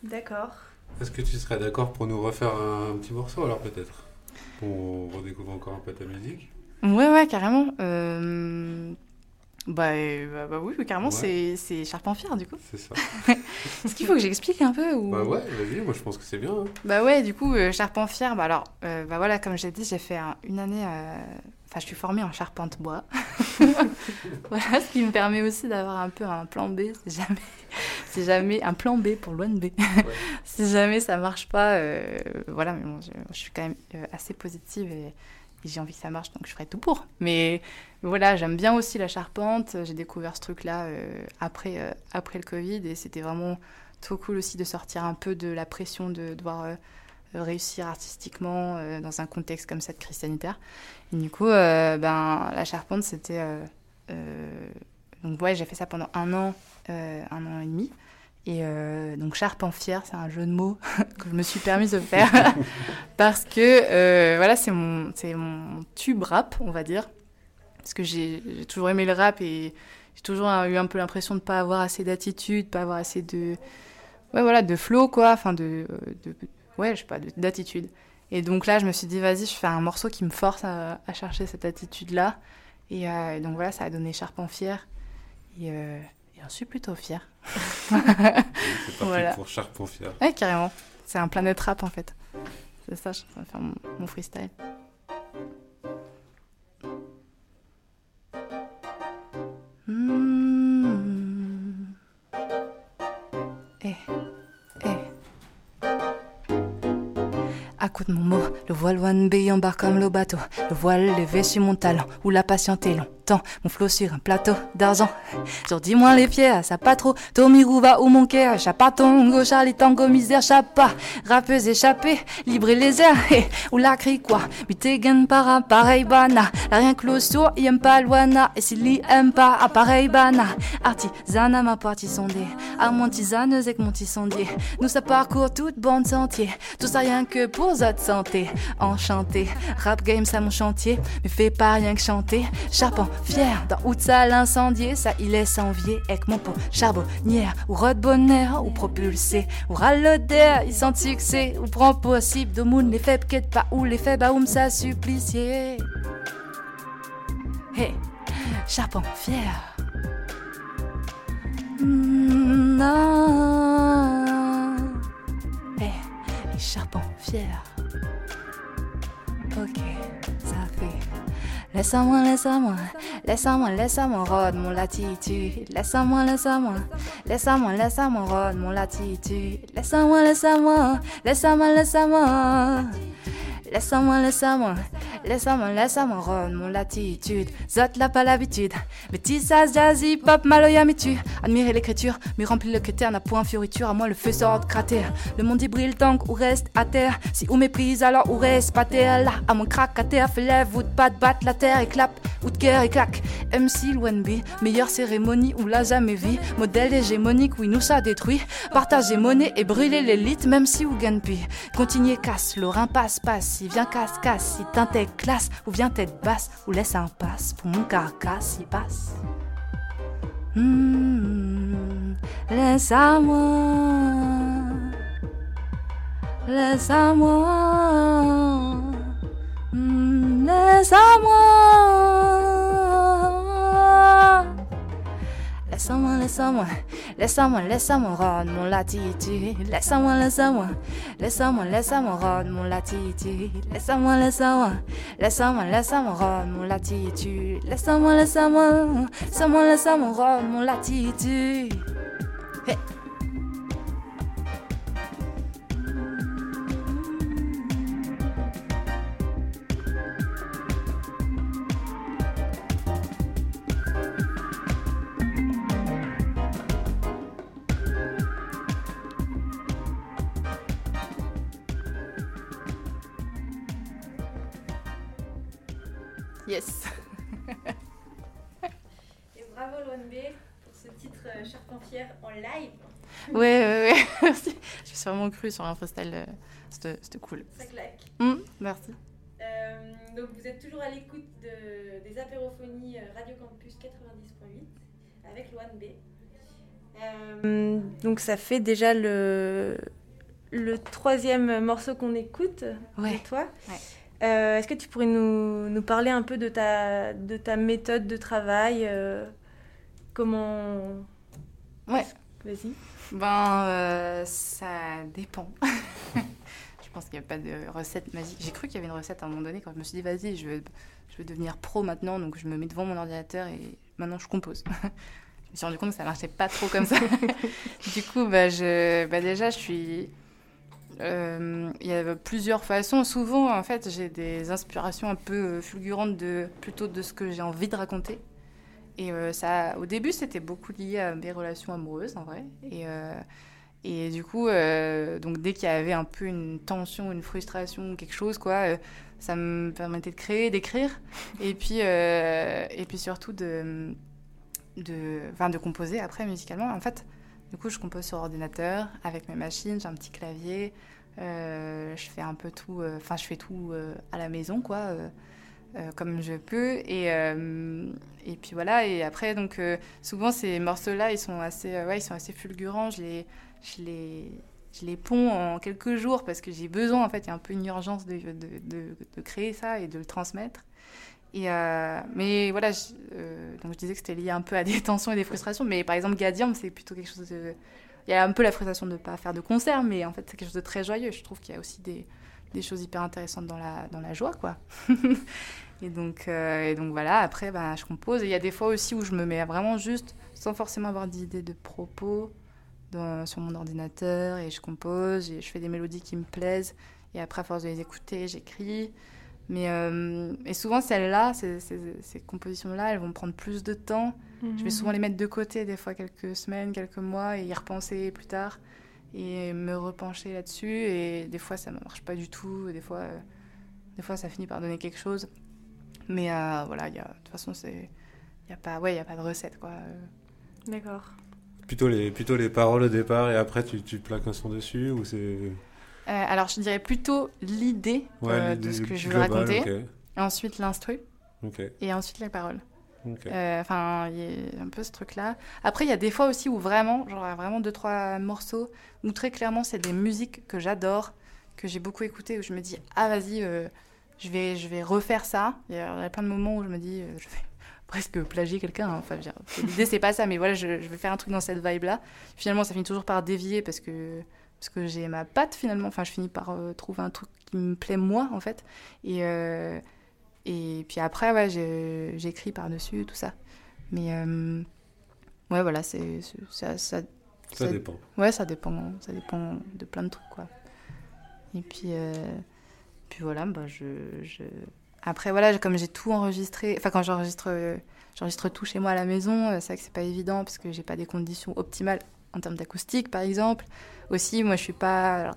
D'accord. Est-ce que tu serais d'accord pour nous refaire un, petit morceau alors peut-être? Pour redécouvrir encore un peu ta musique? Ouais, ouais, carrément. Euh, bah, bah, bah, oui, carrément, c'est Charpentier du coup. C'est ça. Est-ce qu'il faut que j'explique un peu ou... Bah ouais, vas-y, moi je pense que c'est bien. Hein. Bah ouais, du coup, euh, Charpentier, bah alors, euh, bah voilà, comme j'ai dit, j'ai fait une année. Euh, enfin, je suis formée en charpente bois. voilà, ce qui me permet aussi d'avoir un peu un plan B, si jamais, si jamais un plan B pour loin B. si jamais ça marche pas, voilà, mais bon, je, je, suis quand même assez positive et j'ai envie que ça marche, donc je ferai tout pour. Mais voilà, j'aime bien aussi la charpente. J'ai découvert ce truc-là euh, après, euh, après le Covid et c'était vraiment trop cool aussi de sortir un peu de la pression de devoir euh, réussir artistiquement dans un contexte comme ça de crise sanitaire. Et du coup, ben, la charpente, c'était. donc, ouais, j'ai fait ça pendant un an, un an et demi. Et euh, donc Charpe en fier, c'est un jeu de mots que je me suis permise de faire parce que euh, voilà, c'est mon, mon tube rap, on va dire. Parce que j'ai, toujours aimé le rap et j'ai toujours eu un peu l'impression de ne pas avoir assez d'attitude, pas avoir assez de, ouais, voilà, de flow, quoi, enfin de, de, ouais, je sais pas, d'attitude. Et donc là, je me suis dit, vas-y, je fais un morceau qui me force à, à chercher cette attitude-là. Et euh, donc voilà, ça a donné Charpe en fier. Et J'en suis plutôt fière. c'est parti voilà. pour Charpent fier. Ouais, carrément. C'est un planète rap en fait. C'est ça, je vais faire mon, freestyle. Mmh. Eh, eh. À coup de mon mot, le voile one B embarque comme le bateau. Le voile levé sur mon talent, où la patience est long mon flot sur un plateau d'argent. Genre dis-moi les ça pas trop. Tommy Rouva ou mon cœur, chapatongo, Charlie Tango, misère, chapa. Rappeuse échappée, libre et légère, eh, ou la crie quoi. Mutegen para, pareil bana. La rien sourd, il aime pas loana. Et s'il y aime pas, appareil bana. Artisana, ma partie sondée. À mon tisaneuse avec mon tisondier. Nous ça parcourt toute bande sentier. Tout ça rien que pour votre santé. Enchanté, rap game ça mon chantier. Mais fais pas rien que chanter. Chapon, fier, dans Outsa l'incendier. Ça il est envier avec mon pot charbonnière. Ou bonheur, ou propulsé. Ou raloder, il sent succès. Ou prend possible de moon les faibles quête pas. Ou les faibles baoum ça supplicier. Hey, chapon, fier. Mm, non. Hey, les charbons fiers. Ok, ça fait. Laisse-moi, laisse-moi, laisse-moi, laisse-moi rôde mon latitude. Laisse-moi, laisse-moi, laisse-moi, laisse-moi rôde mon latitude. Laisse-moi, laisse-moi, laisse-moi, laisse-moi. Laisse-moi, laisse-moi, laisse-moi, laisse-moi rôde mon latitude. Zot l'a pas l'habitude. Métissage, jazzy, pop, maloya, mais tu. Admirer l'écriture, mais remplir le critère n'a point fioriture. À moi, le feu sort de cratère. Le monde y brille donc ou reste à terre. Si ou méprise, alors ou reste pas terre? Là, à mon crack à terre, fais lève ou de pas battre la terre et clap. Ou de guerre et claque. MC, l'ONB, meilleure cérémonie ou l'a jamais vie. Modèle hégémonique, oui, nous ça détruit. Partager monnaie et brûler l'élite, même si ou gagne puis. Continuer casse, l'orin passe, passe. Si viens casse, casse. Si classe ou viens tête basse ou laisse un passe pour mon carcasse, il passe. Hmm, laisse à moi, laisse à moi, Hmm, laisse à moi. Laisse-moi, laisse-moi, laisse-moi, laisse-moi rendre mon latitude. Laisse-moi, laisse-moi, laisse-moi, laisse-moi rendre mon latitude. Laisse-moi, laisse-moi, laisse-moi, laisse-moi rendre mon latitude. Laisse-moi, laisse-moi, laisse-moi, laisse-moi rendre mon latitude. Hey. Yes. Et bravo l'ONB pour ce titre euh, Charpentière en live. Ouais, ouais, ouais. Merci. Je me suis vraiment cru sur un freestyle. euh, C'était cool. Ça claque. Hum, merci. Euh, donc vous êtes toujours à l'écoute de- des apérophonies Radio Campus 90.8 avec l'ONB. Euh, donc ça fait déjà le, le troisième morceau qu'on écoute Ouais. de toi. Ouais. Euh, Est-ce que tu pourrais nous, nous parler un peu de ta, de ta méthode de travail euh, Comment... Ouais. Vas-y. Ben, euh, ça dépend. je pense qu'il n'y a pas de recette magique. J'ai cru qu'il y avait une recette à un moment donné quand je me suis dit, vas-y, je veux, je veux devenir pro maintenant, donc je me mets devant mon ordinateur et maintenant je compose. je me suis rendu compte que ça marchait pas trop comme ça. du coup, bah, je, bah, déjà, je suis. Euh, Il y a plusieurs façons. Souvent, en fait, j'ai des inspirations un peu euh, fulgurantes de, plutôt de ce que j'ai envie de raconter. Et euh, ça, au début, c'était beaucoup lié à mes relations amoureuses, en vrai. Et, euh, et du coup, donc dès qu'il y avait un peu une tension, une frustration, quelque chose, quoi, ça me permettait de créer, d'écrire, et puis et puis surtout de de, de composer après musicalement. En fait, du coup, je compose sur ordinateur avec mes machines, j'ai un petit clavier, euh, je fais un peu tout, euh, enfin, je fais tout euh, à la maison, quoi. comme je peux et puis voilà et après donc souvent ces morceaux là ils sont assez ouais ils sont assez fulgurants je les je les je les ponds en quelques jours parce que j'ai besoin en fait il y a un peu une urgence de créer ça et de le transmettre euh, mais voilà je, euh, donc je disais que c'était lié un peu à des tensions et des frustrations mais par exemple Gadium c'est plutôt quelque chose de il y a un peu la frustration de ne pas faire de concert mais en fait c'est quelque chose de très joyeux je trouve qu'il y a aussi des choses hyper intéressantes dans la, dans la joie, quoi. et, donc, euh, donc voilà, après, bah, je compose. Et il y a des fois aussi où je me mets vraiment juste, sans forcément avoir d'idée de propos, sur mon ordinateur, et je compose, et je fais des mélodies qui me plaisent. Et après, à force de les écouter, j'écris. Mais euh, et souvent celles-là, ces, ces, ces compositions-là, elles vont prendre plus de temps. Je vais souvent les mettre de côté, des fois quelques semaines, quelques mois, et y repenser plus tard, et me repencher là-dessus. Et des fois, ça ne marche pas du tout. Des fois, euh, des fois, ça finit par donner quelque chose. Mais euh, voilà, y a, de toute façon, c'est, y a pas, ouais, y a pas de recette, quoi. D'accord. Plutôt les, plutôt les paroles au départ et après tu, tu plaques un son dessus ou c'est... Euh, alors, je dirais plutôt l'idée Ouais, euh, de ce que je veux global, raconter, ensuite l'instru, et ensuite les paroles. Euh, Enfin, il y a un peu ce truc-là. Après, il y a des fois aussi où vraiment, genre vraiment deux, trois morceaux, où très clairement, c'est des musiques que j'adore, que j'ai beaucoup écoutées, où je me dis, ah, vas-y, euh, je, vais, je vais refaire ça. Il y, a, plein de moments où je me dis, euh, je vais presque plagier quelqu'un. hein. Enfin, l'idée, c'est pas ça, mais voilà, je, je vais faire un truc dans cette vibe-là. Finalement, ça finit toujours par dévier parce que, parce que j'ai ma patte, finalement. Enfin, je finis par euh, trouver un truc qui me plaît, moi, en fait. Et. euh, et puis après, ouais, j'écris par-dessus, tout ça. Mais euh, ouais, voilà, c'est ça, ça, Ça ça- dépend. Ouais, ça dépend, ça dépend de plein de trucs, quoi. Et puis, euh, puis voilà, bah, je, je... Après, voilà, comme j'ai tout enregistré, enfin, quand j'enregistre j'enregistre tout chez moi à la maison, euh, c'est vrai que c'est pas évident parce que j'ai pas des conditions optimales en termes d'acoustique, par exemple. Aussi, moi, je suis pas alors,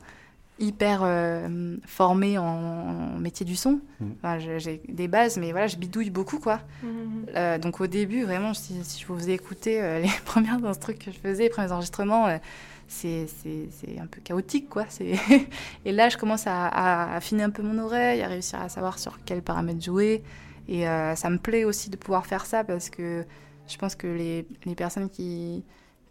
hyper euh, formée en, en métier du son. Enfin, je- j'ai des bases, mais voilà, je bidouille beaucoup, quoi. Mhm. Euh, donc au début, vraiment, si, si je vous faisais écouter euh, les premiers trucs que je faisais, les premiers enregistrements, euh, c'est c'est- c'est un peu chaotique, quoi. C'est- Et là, je commence à, à affiner un peu mon oreille, à réussir à savoir sur quels paramètres jouer. Et euh, ça me plaît aussi de pouvoir faire ça parce que je pense que les, les personnes qui,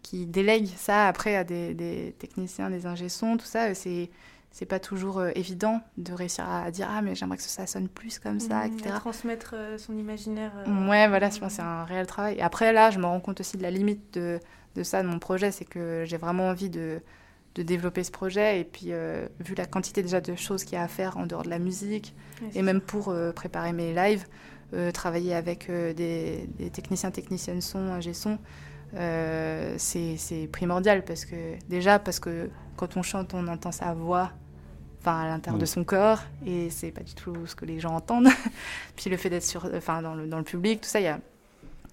qui délèguent ça après à des, des techniciens, des ingé sons, tout ça, euh, c'est c'est pas toujours euh, évident de réussir à dire ah mais j'aimerais que ça sonne plus comme ça, Mhm. etc. À transmettre euh, son imaginaire. euh, Ouais, voilà, je pense que c'est un réel travail. Et après, là, je me rends compte aussi de la limite de, de ça, de mon projet, c'est que j'ai vraiment envie de, de développer ce projet. Et puis, vu la quantité déjà de choses qu'il y a à faire en dehors de la musique, et même pour préparer mes lives, travailler avec des, des techniciens, techniciennes son, ingé son, euh, c'est primordial parce que déjà parce que quand on chante, on entend sa voix, enfin à l'intérieur de son corps, et c'est pas du tout ce que les gens entendent. Puis le fait d'être sur, enfin dans le, dans le public, tout ça, il y a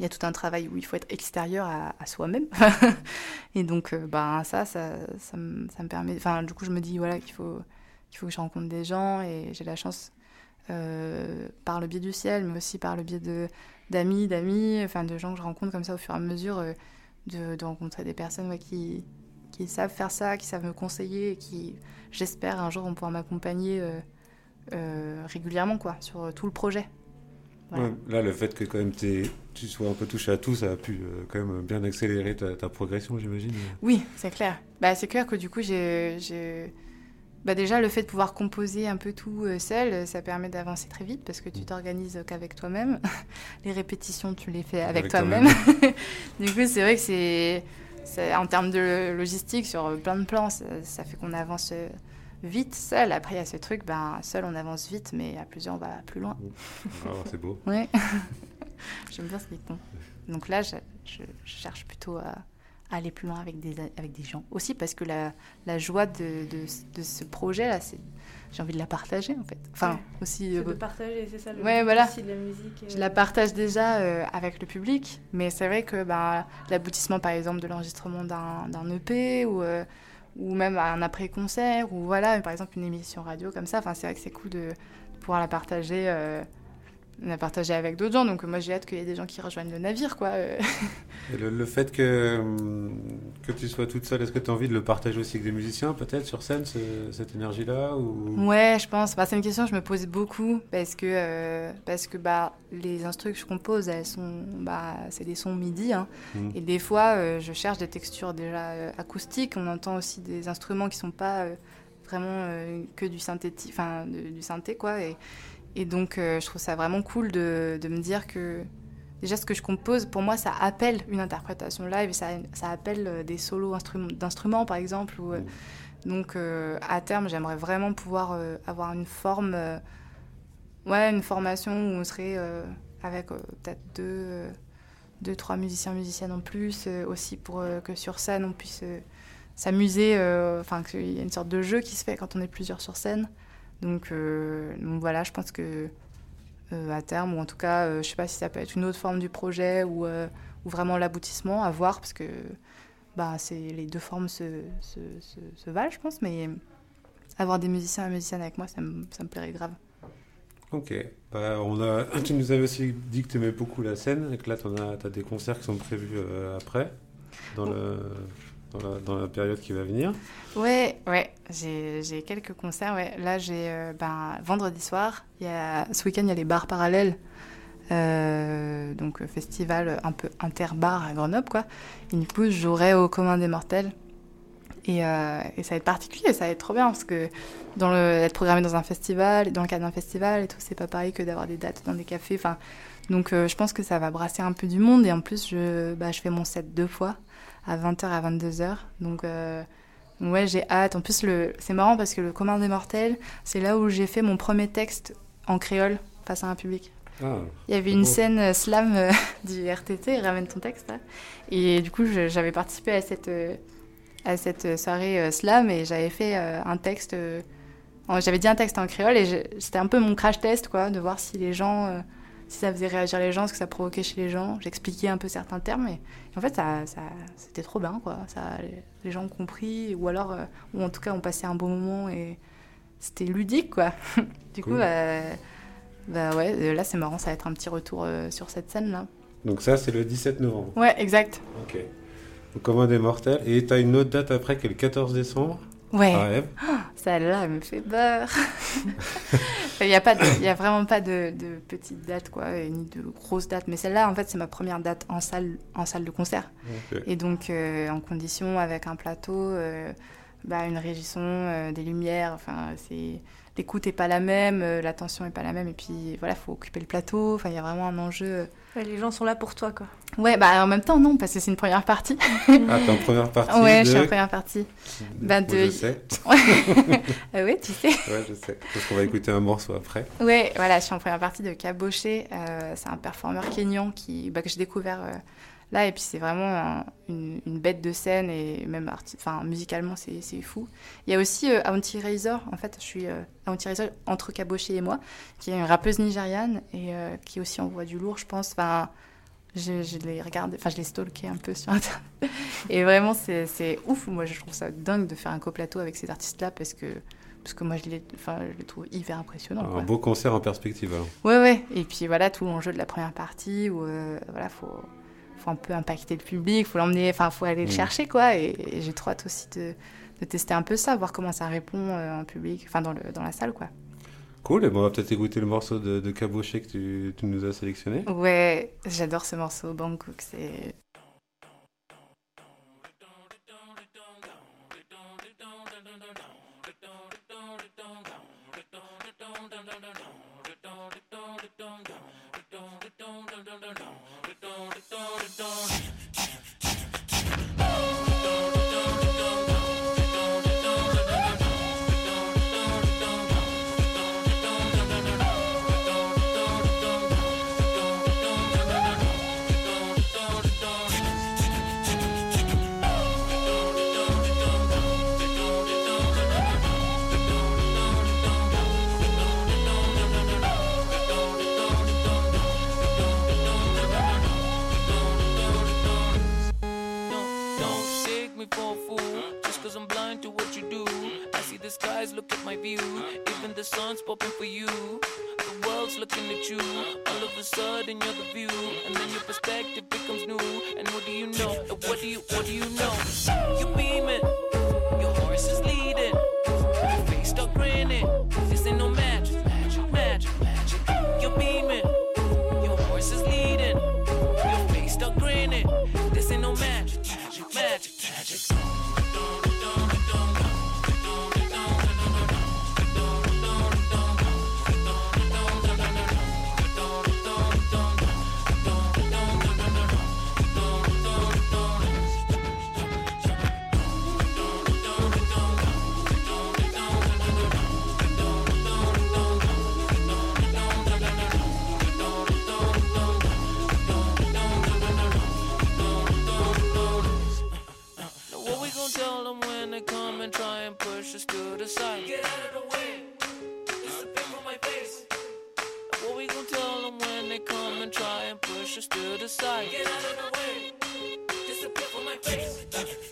il y a tout un travail où il faut être extérieur à, à soi-même. et donc, euh, ben, ça, ça, ça, me, ça me permet. Enfin, du coup, je me dis voilà, qu'il faut, qu'il faut que je rencontre des gens et j'ai la chance, euh, par le biais du ciel, mais aussi par le biais de, d'amis, d'amis, enfin, de gens que je rencontre comme ça au fur et à mesure, euh, de, de rencontrer des personnes ouais, qui, qui savent faire ça, qui savent me conseiller et qui, j'espère, un jour vont pouvoir m'accompagner euh, euh, régulièrement quoi, sur euh, tout le projet. Voilà. Ouais, là, le fait que quand même tu sois un peu touché à tout, ça a pu quand même bien accélérer ta, ta progression, j'imagine. Oui, c'est clair. Bah, c'est clair que du coup, j'ai- bah, déjà le fait de pouvoir composer un peu tout euh, seul, ça permet d'avancer très vite parce que tu t'organises qu'avec toi-même. Les répétitions, tu les fais avec, Avec toi-même. du coup, c'est vrai que c'est, en termes de logistique sur plein de plans, ça, ça fait qu'on avance euh, vite seul. Après, il y a ce truc, ben, seul on avance vite, mais à plusieurs on va plus loin. Ah, c'est beau. Ouais. J'aime bien ce rythme. Donc là, je, je- je cherche plutôt à aller plus loin avec des, avec des gens. Aussi parce que la, la joie de, de, de ce projet-là, c'est, j'ai envie de la partager en fait. Enfin, Ouais. aussi. Euh, de partager, c'est ça le Ouais, voilà. de la musique. je euh, la partage déjà euh, avec le public, mais c'est vrai que bah, l'aboutissement, par exemple, de l'enregistrement d'un, EP ou, euh, ou même un après-concert, ou voilà, par exemple, une émission radio comme ça, enfin, c'est vrai que c'est cool de, de pouvoir la partager, euh, la partager avec d'autres gens. Donc, moi, j'ai hâte qu'il y ait des gens qui rejoignent le navire, quoi. euh. Et le, le fait que, hum, que tu sois toute seule, est-ce que tu as envie de le partager aussi avec des musiciens, peut-être, sur scène, ce- cette énergie-là ou... Ouais, je pense. Bah, c'est une question que je me pose beaucoup parce que, euh, parce que bah, les instruments que je compose, elles sont, bah, c'est des sons MIDI. hein. Mhm. Et des fois, euh, je cherche des textures déjà euh, acoustiques. On entend aussi des instruments qui sont pas vraiment que du enfin du synthé, quoi. Et, et donc, euh, je trouve ça vraiment cool de, de me dire que déjà ce que je compose, pour moi, ça appelle une interprétation live. et Ça, ça appelle euh, des solos instrum- d'instruments, par exemple. Ou, euh, donc, euh, à terme, j'aimerais vraiment pouvoir avoir une forme, ouais, une formation où on serait avec peut-être deux, deux, trois musiciens, musiciennes en plus, aussi pour que sur scène on puisse s'amuser, enfin qu'il y ait une sorte de jeu qui se fait quand on est plusieurs sur scène. Donc, euh, donc voilà, je pense que euh, à terme, ou en tout cas, euh, je sais pas si ça peut être une autre forme du projet ou, ou vraiment l'aboutissement, à voir, parce que bah, les deux formes se, se, se, se valent, je pense, mais avoir des musiciens et musiciennes avec moi, ça me, ça me plairait grave. Ok. Bah, on a... Tu nous avais aussi dit que tu aimais beaucoup la scène et que là, tu as des concerts qui sont prévus euh, après, dans, le... dans, la... période qui va venir. Ouais, ouais, j'ai, quelques concerts. Ouais. Là, j'ai euh, ben, vendredi soir, y a, ce week-end, il y a les bars parallèles. Euh, donc, euh, festival un peu interbar à Grenoble, quoi. Et du coup, je jouerai au commun des mortels. Et, ça va être particulier, ça va être trop bien parce que dans être programmé dans un festival, dans le cadre d'un festival et tout, c'est pas pareil que d'avoir des dates dans des cafés. Enfin, donc je pense que ça va brasser un peu du monde et en plus je, bah, je fais mon set deux fois à 20h à 22h. Donc euh, ouais, j'ai hâte. En plus, le, c'est marrant parce que le commun des mortels, c'est là où j'ai fait mon premier texte en créole face à un public. Ah, Il y avait une scène euh, slam euh, du RTT, ramène ton texte. là. Et du coup, j'avais participé à cette, à cette soirée slam et j'avais fait un texte. j'avais dit un texte en créole et c'était un peu mon crash test, quoi, de voir si les gens. Euh, si ça faisait réagir les gens, ce que ça provoquait chez les gens. J'expliquais un peu certains termes et, et en fait, ça, ça- c'était trop bien, quoi. Ça, les, gens ont compris ou alors, euh, ou en tout cas, ont passé un bon moment et c'était ludique, quoi. du coup, Cool. bah, ouais, euh, là c'est marrant, ça va être un petit retour euh, sur cette scène-là. Donc ça, c'est le 17 novembre. Ouais, exact. Ok. Au commun des mortels. Et tu as une autre date après qui est le 14 décembre? Ouais, Rêve. celle-là, elle me fait peur. Il n'y a, pas de- il y a vraiment pas de, de petite date, quoi, ni de grosse date. Mais celle-là, en fait, c'est ma première date en salle, en salle de concert. Et donc, euh, en condition, avec un plateau, euh, bah, une régisson, euh, des lumières, enfin, c'est... L'écoute n'est pas la même, euh, l'attention n'est pas la même, et puis voilà, faut occuper le plateau, enfin, il y a vraiment un enjeu. Ouais, les gens sont là pour toi, quoi. Ouais, bah en même temps, non, parce que c'est une première partie. Ah, t'es en première partie ouais, de... je suis en première partie. Moi, de- Je sais. Ah ouais, tu sais. Ouais, je sais. Parce qu'on va écouter un morceau après. Ouais, voilà, je suis en première partie de Caboché. Euh, c'est un performeur kényan qui, bah, que j'ai découvert euh, là. Et puis c'est vraiment un- une, une bête de scène et même enfin, musicalement, c'est fou. Il y a aussi euh, Auntie Razor. En fait, je suis euh, Auntie Razor entre Caboché et moi, qui est une rappeuse nigériane et euh, qui aussi envoie du lourd, je pense. Enfin, je, je l'ai regardé, enfin, je l'ai stalké un peu sur Internet. Et vraiment, c'est ouf. Moi, je trouve ça dingue de faire un coplateau avec ces artistes-là parce que. Parce que moi, je les, enfin, je les trouve hyper impressionnants. quoi. Un beau concert en perspective alors. Ouais, ouais. Et puis voilà, tout l'enjeu de la première partie où euh, voilà, faut, faut un peu impacter le public, faut l'emmener, enfin, faut aller le Mm. chercher, quoi. Et, et j'ai trop hâte aussi de, de tester un peu ça, voir comment ça répond euh, en public, enfin, dans, le, dans la salle, quoi. Cool, et bon, on va peut-être écouter le morceau de, de Caboché que tu, tu nous as sélectionné. Ouais, j'adore ce morceau, Bangkok, c'est. ashes to the side. Get out of the way, disappear from my face. What we gonna tell them when they come and try and push us to the side? Get out of the way, disappear from my face.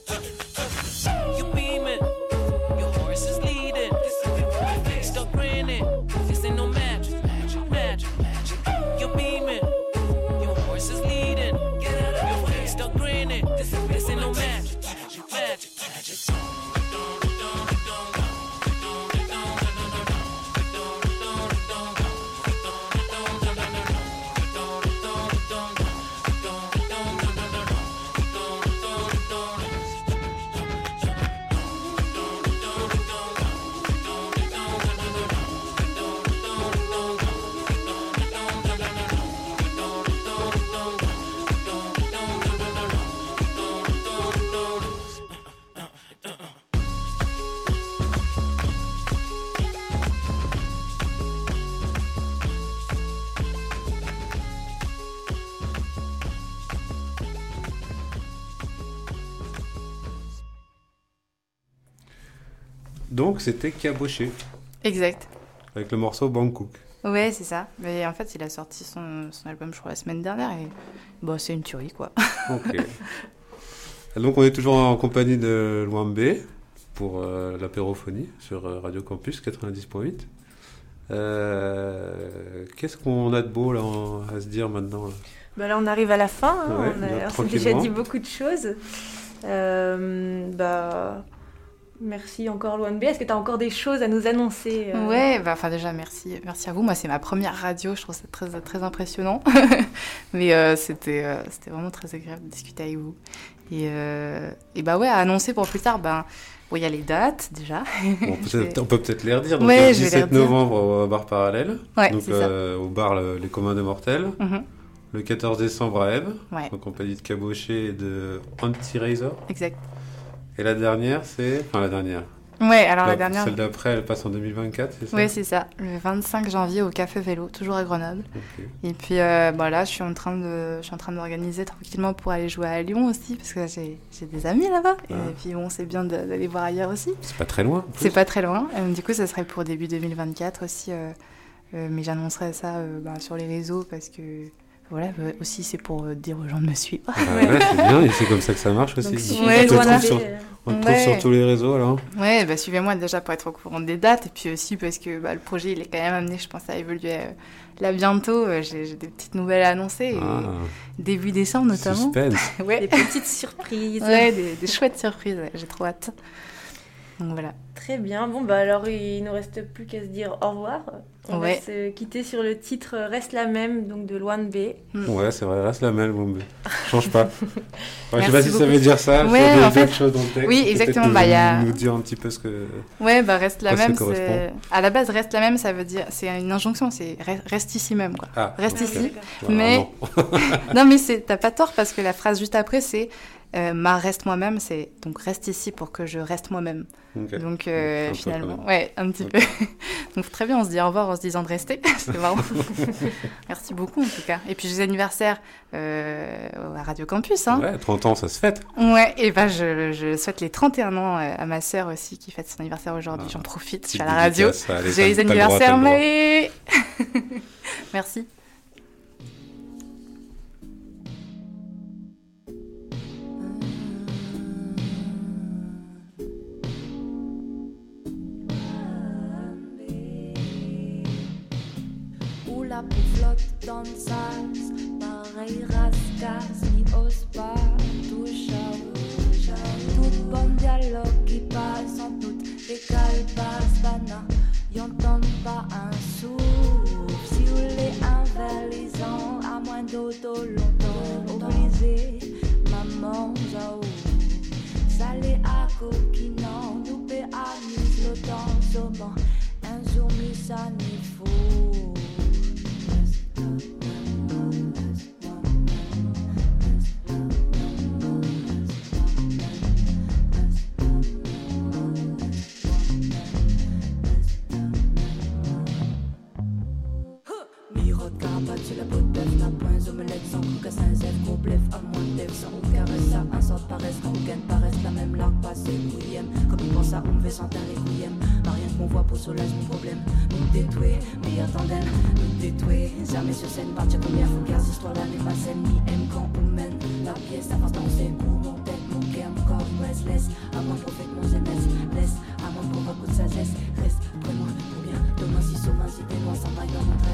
C'était caboché Exact. avec le morceau Bangkok. Ouais, c'est ça. Mais en fait, il a sorti son, son album, je crois, la semaine dernière. Et bon, c'est une tuerie, quoi. Ok. Donc on est toujours en compagnie de Luambe pour euh, l'apérophonie sur euh, Radio Campus 90.8. Euh, Qu'est-ce qu'on a de beau là en- à se dire maintenant là? Bah là, on arrive à la fin. hein. Ouais, on s'est déjà dit beaucoup de choses. Euh, bah, merci encore, Loan B. Est-ce que tu as encore des choses à nous annoncer euh? Ouais, bah, enfin déjà merci, merci à vous. Moi, c'est ma première radio, je trouve ça très, très impressionnant. Mais euh, c'était, euh, c'était vraiment très agréable de discuter avec vous. Et, euh, et bah ouais, à annoncer pour plus tard, ben, bon, il y a les dates déjà. Bon, On peut peut-être les redire. Donc, Ouais, le je vais les 17 redire. novembre au bar parallèle, Ouais, donc c'est ça. euh, au bar le- Les Communs des Mortels. Mhm. Le 14 décembre à Eve, Ouais. en compagnie de Caboché et de Anti-Razor. Exact. Et la dernière, c'est. Enfin, la dernière. Ouais, alors la dernière. Celle d'après, elle passe en 2024, c'est ça? Oui, c'est ça. Le 25 janvier au Café Vélo, toujours à Grenoble. Et puis euh, bon, là, je suis en train de, je suis en train d'organiser tranquillement pour aller jouer à Lyon aussi, parce que j'ai, des amis là-bas. Ah. Et puis bon, c'est bien d'aller voir ailleurs aussi. C'est pas très loin. C'est pas très loin. Euh, du coup, ça serait pour début 2024 aussi. euh, euh, mais j'annoncerai ça euh, bah, sur les réseaux parce que voilà, euh, aussi c'est pour euh, dire aux gens de me suivre. Ah ouais, c'est bien, et c'est comme ça que ça marche aussi. Donc, Donc, si Ouais, on te voilà. trouve sur, on te trouve Ouais. sur tous les réseaux alors. Ouais, bah, suivez-moi déjà pour être au courant des dates et puis aussi parce que bah, le projet il est quand même amené, je pense, à évoluer euh, là bientôt. Euh, j'ai, des petites nouvelles à annoncer, Ah, début décembre notamment. suspense. Ouais. Des petites surprises. Ouais, des, des chouettes surprises, ouais, j'ai trop hâte. Donc voilà. Très bien. Bon, bah alors, il nous reste plus qu'à se dire au revoir. On Ouais. va se quitter sur le titre Reste la même, donc de Loan B. Ouais, c'est vrai, reste la même, Bombe. Change pas. Ouais, je sais pas si ça veut dire ça. Ouais, ça veut en dire fait- quelque chose dans le texte. oui, exactement, bah, il y a- nous dire un petit peu ce que. Ouais, bah reste la même. À la base, reste la même, ça veut dire. C'est une injonction, c'est re- reste ici même, quoi. Ah, Reste ici. Mais- non. non, mais c'est... t'as pas tort parce que la phrase juste après, c'est euh, ma reste moi-même, c'est donc reste ici pour que je reste moi-même. Donc euh, finalement, ouais, un petit peu. donc très bien, on se dit au revoir en se disant de rester. c'est marrant. Merci beaucoup en tout cas. Et puis, j'ai anniversaire euh, à Radio Campus. Hein. Ouais, 30 ans, ça se fête. Ouais, et ben je, je souhaite les 31 ans euh, à ma sœur aussi qui fête son anniversaire aujourd'hui. Ah, J'en profite, je suis à la radio. J'ai les anniversaires, mais. Merci. Coquinant, nous paie à nous l'autant, souvent, un jour mis ça ni sans crocassin, zèle, gros à moins de sans aucun reste, ça, un sort paresse, quand aucun paraisse, la même largue passée, couillem, comme il pense à on fait sans les couillem, rien qu'on voit pour soulage mon problème, nous détruire, meilleur tandem, nous détruire, jamais sur scène, partir combien faut garder Toi là n'est pas celle ni aime quand on mène. La pièce, avance dans ses coups, mon tête, mon cœur, mon corps, laisse, à moi prophète mon laisse, à moi pour de sagesse, reste, prends-moi pour bien, demain si si t'es loin, mon